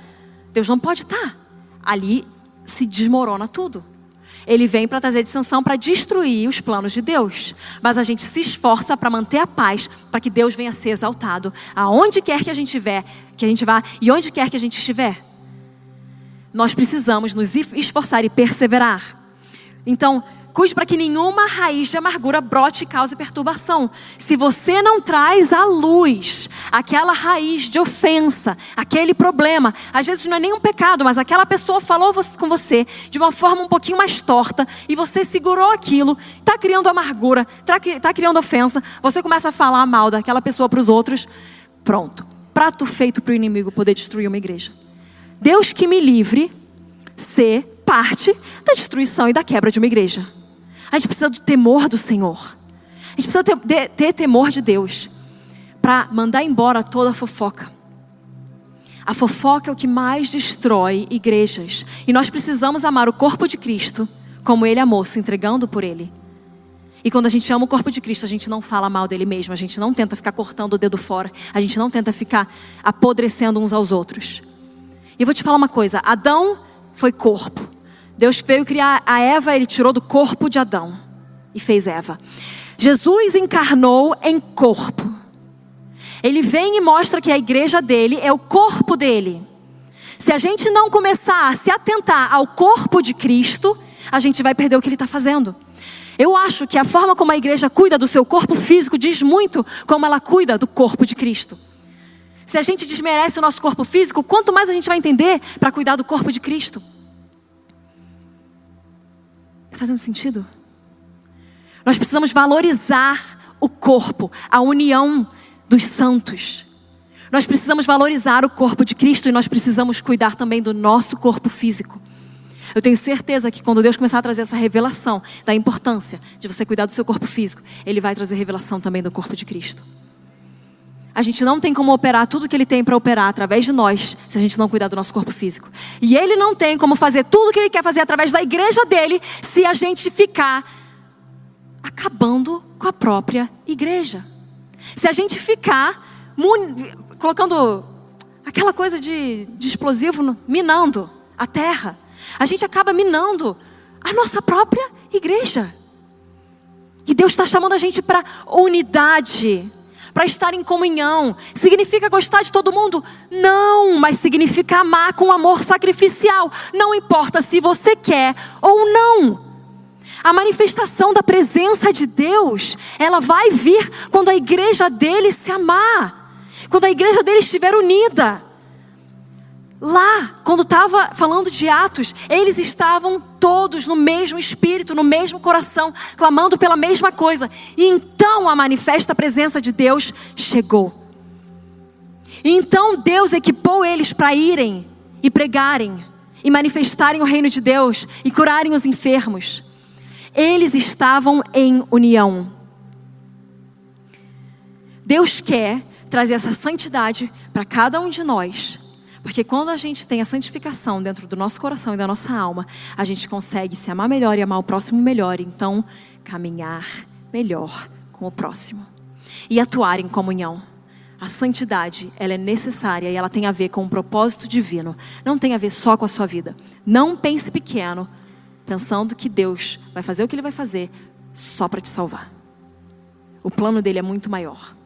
Deus não pode estar. ali se desmorona tudo. Ele vem para trazer dissensão, para destruir os planos de Deus. Mas a gente se esforça para manter a paz, para que Deus venha a ser exaltado, aonde quer que a gente estiver, que a gente vá e onde quer que a gente estiver. Nós precisamos nos esforçar e perseverar. Então, Cuide para que nenhuma raiz de amargura brote e cause perturbação. Se você não traz à luz aquela raiz de ofensa, aquele problema, às vezes não é nem um pecado, mas aquela pessoa falou com você de uma forma um pouquinho mais torta e você segurou aquilo, está criando amargura, está tá criando ofensa, você começa a falar mal daquela pessoa para os outros, pronto. Prato feito para o inimigo poder destruir uma igreja. Deus que me livre ser parte da destruição e da quebra de uma igreja. A gente precisa do temor do Senhor. A gente precisa ter, ter, ter temor de Deus para mandar embora toda a fofoca. A fofoca é o que mais destrói igrejas. E nós precisamos amar o corpo de Cristo como Ele amou, se entregando por Ele. E quando a gente ama o corpo de Cristo, a gente não fala mal dele mesmo, a gente não tenta ficar cortando o dedo fora, a gente não tenta ficar apodrecendo uns aos outros. E eu vou te falar uma coisa: Adão foi corpo, Deus veio criar a Eva, ele tirou do corpo de Adão e fez Eva. Jesus encarnou em corpo. Ele vem e mostra que a igreja dele é o corpo dele. Se a gente não começar a se atentar ao corpo de Cristo, a gente vai perder o que ele está fazendo. Eu acho que a forma como a igreja cuida do seu corpo físico diz muito como ela cuida do corpo de Cristo. Se a gente desmerece o nosso corpo físico, quanto mais a gente vai entender para cuidar do corpo de Cristo. Está fazendo sentido? Nós precisamos valorizar o corpo, a união dos santos. Nós precisamos valorizar o corpo de Cristo e nós precisamos cuidar também do nosso corpo físico. Eu tenho certeza que quando Deus começar a trazer essa revelação da importância de você cuidar do seu corpo físico, Ele vai trazer revelação também do corpo de Cristo. A gente não tem como operar tudo que ele tem para operar através de nós, se a gente não cuidar do nosso corpo físico. E ele não tem como fazer tudo que ele quer fazer através da igreja dele, se a gente ficar acabando com a própria igreja. Se a gente ficar colocando aquela coisa de, de explosivo, minando a terra, a gente acaba minando a nossa própria igreja. E Deus está chamando a gente para unidade para estar em comunhão. Significa gostar de todo mundo? Não, mas significa amar com amor sacrificial. Não importa se você quer ou não. A manifestação da presença de Deus, ela vai vir quando a igreja dele se amar, quando a igreja dele estiver unida. Lá, quando estava falando de Atos, eles estavam todos no mesmo espírito, no mesmo coração, clamando pela mesma coisa. E então a manifesta presença de Deus chegou. E então Deus equipou eles para irem e pregarem e manifestarem o reino de Deus e curarem os enfermos. Eles estavam em união. Deus quer trazer essa santidade para cada um de nós porque quando a gente tem a santificação dentro do nosso coração e da nossa alma, a gente consegue se amar melhor e amar o próximo melhor. Então, caminhar melhor com o próximo. E atuar em comunhão. A santidade, ela é necessária e ela tem a ver com um propósito divino. Não tem a ver só com a sua vida. Não pense pequeno, pensando que Deus vai fazer o que Ele vai fazer só para te salvar. O plano dele é muito maior.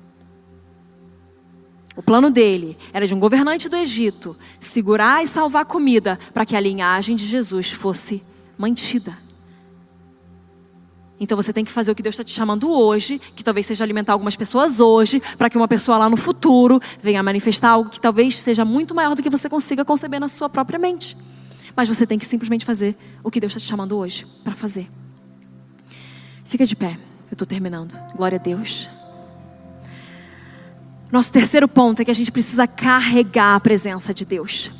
O plano dele era de um governante do Egito segurar e salvar comida para que a linhagem de Jesus fosse mantida. Então você tem que fazer o que Deus está te chamando hoje, que talvez seja alimentar algumas pessoas hoje, para que uma pessoa lá no futuro venha manifestar algo que talvez seja muito maior do que você consiga conceber na sua própria mente. Mas você tem que simplesmente fazer o que Deus está te chamando hoje para fazer. Fica de pé, eu estou terminando. Glória a Deus. Nosso terceiro ponto é que a gente precisa carregar a presença de Deus.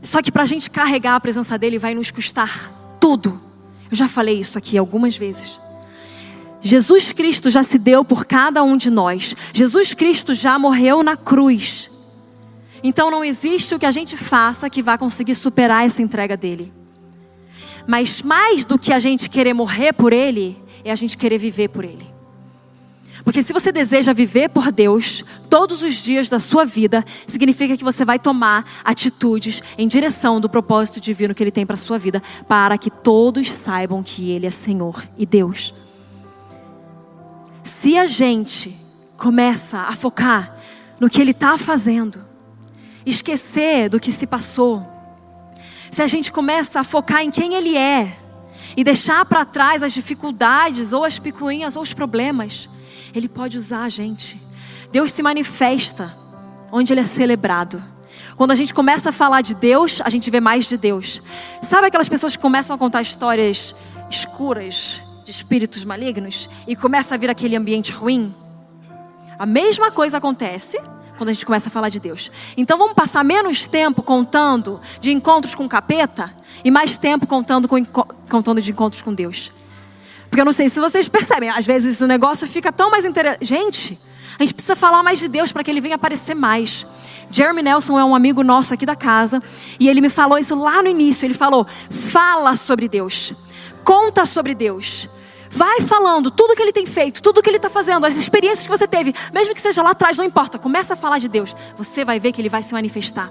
Só que para a gente carregar a presença dele vai nos custar tudo. Eu já falei isso aqui algumas vezes. Jesus Cristo já se deu por cada um de nós. Jesus Cristo já morreu na cruz. Então não existe o que a gente faça que vá conseguir superar essa entrega dele. Mas mais do que a gente querer morrer por ele, é a gente querer viver por ele. Porque se você deseja viver por Deus todos os dias da sua vida, significa que você vai tomar atitudes em direção do propósito divino que Ele tem para a sua vida, para que todos saibam que Ele é Senhor e Deus. Se a gente começa a focar no que Ele está fazendo, esquecer do que se passou, se a gente começa a focar em quem Ele é e deixar para trás as dificuldades ou as picuinhas ou os problemas, ele pode usar a gente. Deus se manifesta onde Ele é celebrado. Quando a gente começa a falar de Deus, a gente vê mais de Deus. Sabe aquelas pessoas que começam a contar histórias escuras de espíritos malignos e começa a vir aquele ambiente ruim? A mesma coisa acontece quando a gente começa a falar de Deus. Então vamos passar menos tempo contando de encontros com capeta e mais tempo contando, com, contando de encontros com Deus. Porque eu não sei se vocês percebem, às vezes o negócio fica tão mais interessante. Gente, a gente precisa falar mais de Deus para que ele venha aparecer mais. Jeremy Nelson é um amigo nosso aqui da casa e ele me falou isso lá no início. Ele falou: fala sobre Deus, conta sobre Deus. Vai falando tudo que ele tem feito, tudo que ele está fazendo, as experiências que você teve, mesmo que seja lá atrás, não importa. Começa a falar de Deus, você vai ver que ele vai se manifestar.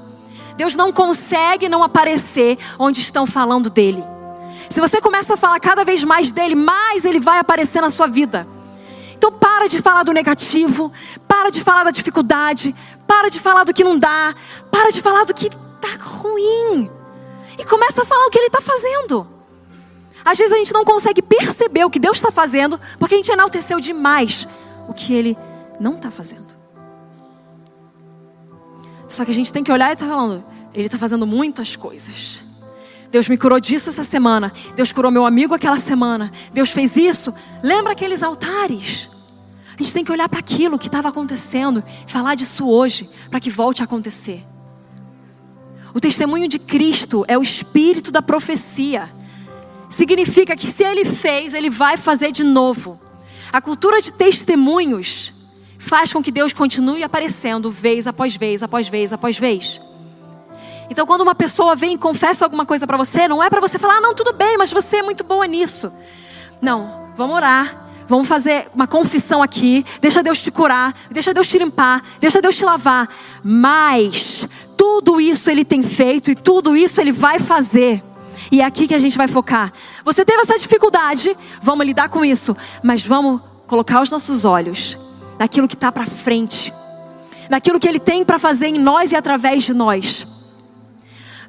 Deus não consegue não aparecer onde estão falando dele. Se você começa a falar cada vez mais dele, mais ele vai aparecer na sua vida. Então para de falar do negativo, para de falar da dificuldade, para de falar do que não dá, para de falar do que está ruim. E começa a falar o que ele está fazendo. Às vezes a gente não consegue perceber o que Deus está fazendo, porque a gente enalteceu demais o que ele não está fazendo. Só que a gente tem que olhar e estar tá falando, ele está fazendo muitas coisas. Deus me curou disso essa semana. Deus curou meu amigo aquela semana. Deus fez isso. Lembra aqueles altares? A gente tem que olhar para aquilo que estava acontecendo e falar disso hoje, para que volte a acontecer. O testemunho de Cristo é o espírito da profecia. Significa que se ele fez, ele vai fazer de novo. A cultura de testemunhos faz com que Deus continue aparecendo vez após vez, após vez, após vez. Então, quando uma pessoa vem e confessa alguma coisa para você, não é para você falar, ah, não, tudo bem, mas você é muito boa nisso. Não, vamos orar. Vamos fazer uma confissão aqui. Deixa Deus te curar. Deixa Deus te limpar. Deixa Deus te lavar. Mas tudo isso Ele tem feito e tudo isso Ele vai fazer. E é aqui que a gente vai focar. Você teve essa dificuldade, vamos lidar com isso. Mas vamos colocar os nossos olhos naquilo que está para frente. Naquilo que Ele tem para fazer em nós e através de nós.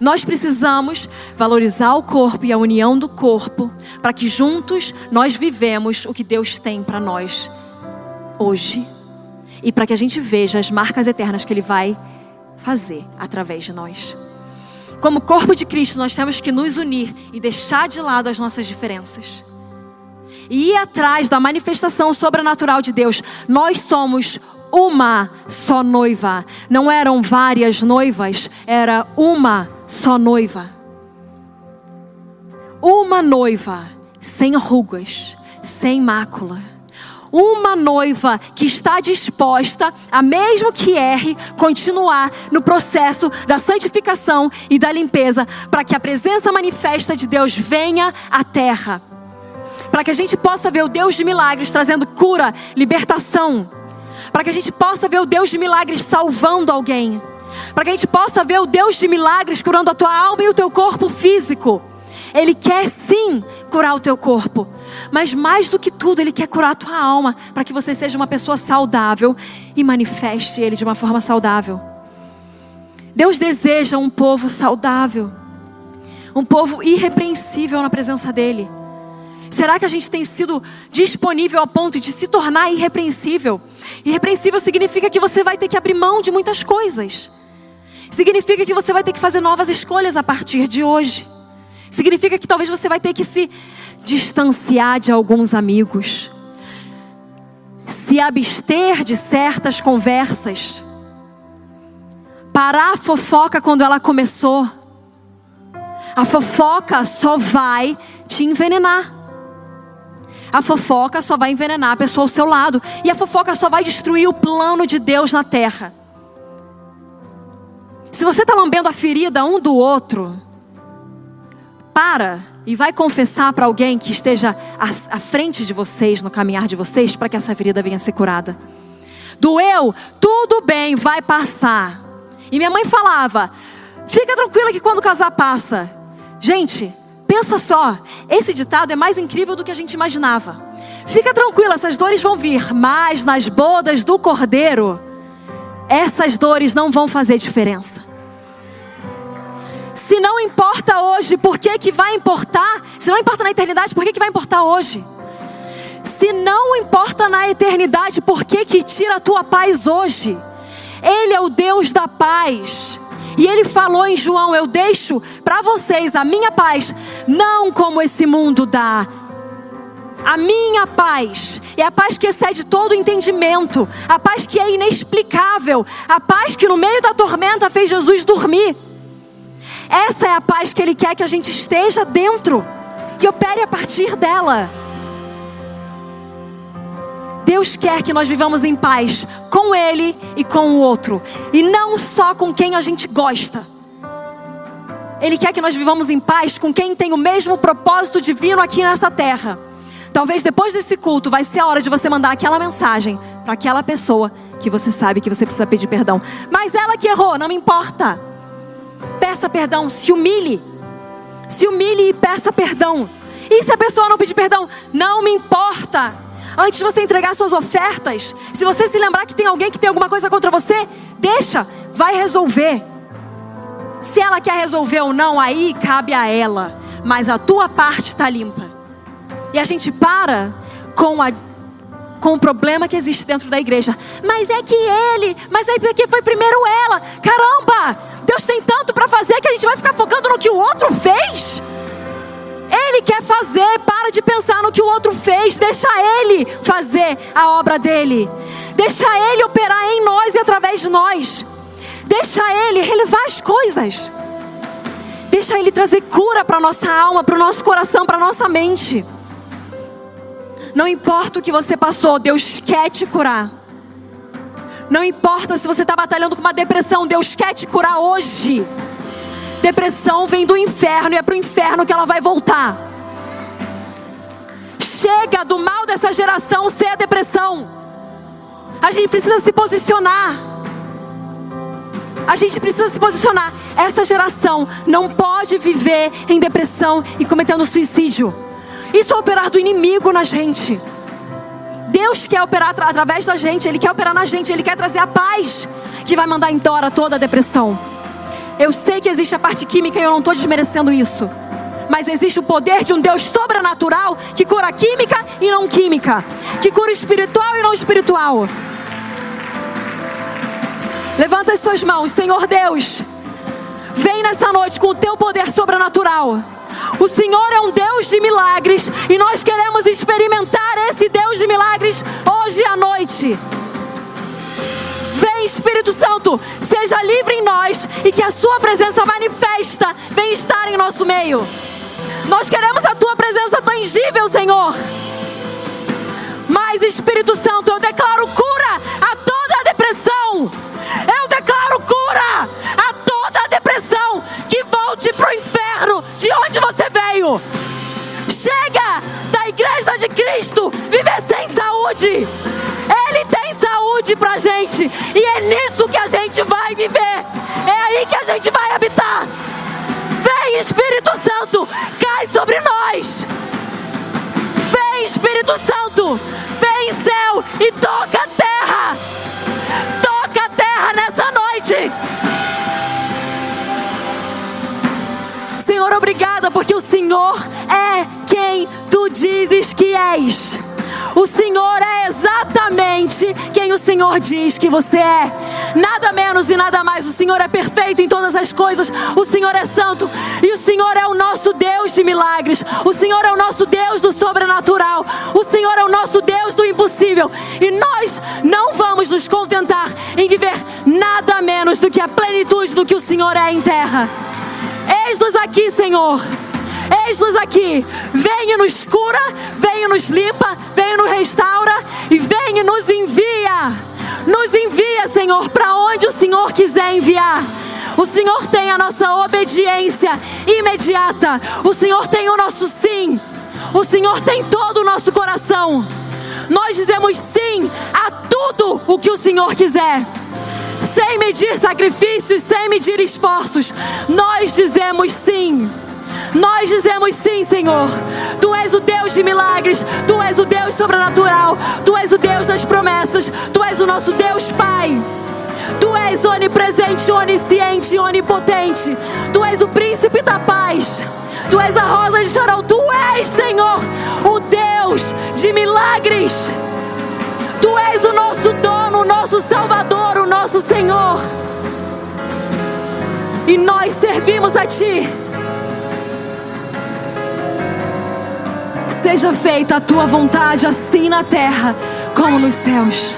Nós precisamos valorizar o corpo e a união do corpo para que juntos nós vivemos o que Deus tem para nós hoje e para que a gente veja as marcas eternas que Ele vai fazer através de nós. Como corpo de Cristo, nós temos que nos unir e deixar de lado as nossas diferenças. E ir atrás da manifestação sobrenatural de Deus. Nós somos uma só noiva. Não eram várias noivas, era uma só noiva. Uma noiva sem rugas, sem mácula. Uma noiva que está disposta a, mesmo que erre, continuar no processo da santificação e da limpeza, para que a presença manifesta de Deus venha à terra. Para que a gente possa ver o Deus de milagres trazendo cura, libertação. Para que a gente possa ver o Deus de milagres salvando alguém para que a gente possa ver o Deus de milagres curando a tua alma e o teu corpo físico. Ele quer sim curar o teu corpo, mas mais do que tudo, Ele quer curar a tua alma, para que você seja uma pessoa saudável e manifeste Ele de uma forma saudável. Deus deseja um povo saudável, um povo irrepreensível na presença dEle. Será que a gente tem sido disponível ao ponto de se tornar irrepreensível? Irrepreensível significa que você vai ter que abrir mão de muitas coisas. Significa que você vai ter que fazer novas escolhas a partir de hoje. Significa que talvez você vai ter que se distanciar de alguns amigos. Se abster de certas conversas. Parar a fofoca quando ela começou. A fofoca só vai te envenenar. A fofoca só vai envenenar a pessoa ao seu lado. E a fofoca só vai destruir o plano de Deus na terra. Se você está lambendo a ferida um do outro, para e vai confessar para alguém que esteja à, à frente de vocês, no caminhar de vocês, para que essa ferida venha a ser curada. Doeu, tudo bem, vai passar. E minha mãe falava: fica tranquila que quando casar passa. Gente, pensa só, esse ditado é mais incrível do que a gente imaginava. Fica tranquila, essas dores vão vir, mas nas bodas do cordeiro, essas dores não vão fazer diferença. Se não importa hoje, por que, que vai importar? Se não importa na eternidade, por que, que vai importar hoje? Se não importa na eternidade, por que, que tira a tua paz hoje? Ele é o Deus da paz. E ele falou em João: Eu deixo para vocês a minha paz, não como esse mundo dá. A minha paz é a paz que excede todo entendimento, a paz que é inexplicável, a paz que no meio da tormenta fez Jesus dormir. Essa é a paz que Ele quer que a gente esteja dentro e opere a partir dela. Deus quer que nós vivamos em paz com Ele e com o outro, e não só com quem a gente gosta. Ele quer que nós vivamos em paz com quem tem o mesmo propósito divino aqui nessa terra. Talvez depois desse culto vai ser a hora de você mandar aquela mensagem para aquela pessoa que você sabe que você precisa pedir perdão. Mas ela que errou, não me importa peça perdão, se humilhe. Se humilhe e peça perdão. E se a pessoa não pedir perdão, não me importa. Antes de você entregar suas ofertas, se você se lembrar que tem alguém que tem alguma coisa contra você, deixa, vai resolver. Se ela quer resolver ou não, aí cabe a ela. Mas a tua parte está limpa. E a gente para com a com o problema que existe dentro da igreja. Mas é que ele, mas é porque foi primeiro ela. Caramba! Deus tem tanto para fazer que a gente vai ficar focando no que o outro fez? Ele quer fazer, para de pensar no que o outro fez, deixa ele fazer a obra dele. Deixa ele operar em nós e através de nós. Deixa ele relevar as coisas. Deixa ele trazer cura para nossa alma, para o nosso coração, para nossa mente. Não importa o que você passou, Deus quer te curar. Não importa se você está batalhando com uma depressão, Deus quer te curar hoje. Depressão vem do inferno e é para o inferno que ela vai voltar. Chega do mal dessa geração ser a depressão. A gente precisa se posicionar. A gente precisa se posicionar. Essa geração não pode viver em depressão e cometendo suicídio. Isso é operar do inimigo na gente. Deus quer operar através da gente, Ele quer operar na gente, Ele quer trazer a paz que vai mandar embora toda a depressão. Eu sei que existe a parte química e eu não estou desmerecendo isso. Mas existe o poder de um Deus sobrenatural que cura química e não química, que cura espiritual e não espiritual. Levanta as suas mãos, Senhor Deus. Vem nessa noite com o teu poder sobrenatural. O Senhor é um Deus de milagres e nós queremos experimentar esse Deus de milagres hoje à noite. Espírito Santo, seja livre em nós e que a Sua presença manifesta vem estar em nosso meio. Nós queremos a Tua presença tangível, Senhor. Mas Espírito Santo, eu declaro cura a toda a depressão. Eu declaro cura a toda a depressão que volte para o inferno de onde você veio. Chega da igreja de Cristo viver sem saúde. Ele tem saúde pra gente e é nisso que a gente vai viver. É aí que a gente vai habitar. Vem Espírito Santo, cai sobre nós. Vem Espírito Santo, vem céu e toca a terra. Toca a terra nessa noite. Senhor, obrigada, porque o Senhor é quem tu dizes que és. O Senhor é exatamente quem o Senhor diz que você é. Nada menos e nada mais. O Senhor é perfeito em todas as coisas. O Senhor é santo. E o Senhor é o nosso Deus de milagres. O Senhor é o nosso Deus do sobrenatural. O Senhor é o nosso Deus do impossível. E nós não vamos nos contentar em viver nada menos do que a plenitude do que o Senhor é em terra. Eis-nos aqui, Senhor. Eis-nos aqui. Venha nos cura, venha nos limpa, venha nos restaura e venha nos envia. Nos envia, Senhor, para onde o Senhor quiser enviar. O Senhor tem a nossa obediência imediata. O Senhor tem o nosso sim. O Senhor tem todo o nosso coração. Nós dizemos sim a tudo o que o Senhor quiser. Sem medir sacrifícios, sem medir esforços, nós dizemos sim. Nós dizemos sim, Senhor. Tu és o Deus de milagres, Tu és o Deus sobrenatural, Tu és o Deus das promessas, Tu és o nosso Deus Pai. Tu és onipresente, onisciente, onipotente. Tu és o príncipe da paz. Tu és a rosa de Sharon. Tu és, Senhor, o Deus de milagres. Tu és o nosso dono, o nosso Salvador, o nosso Senhor. E nós servimos a Ti. Seja feita a tua vontade, assim na terra como nos céus.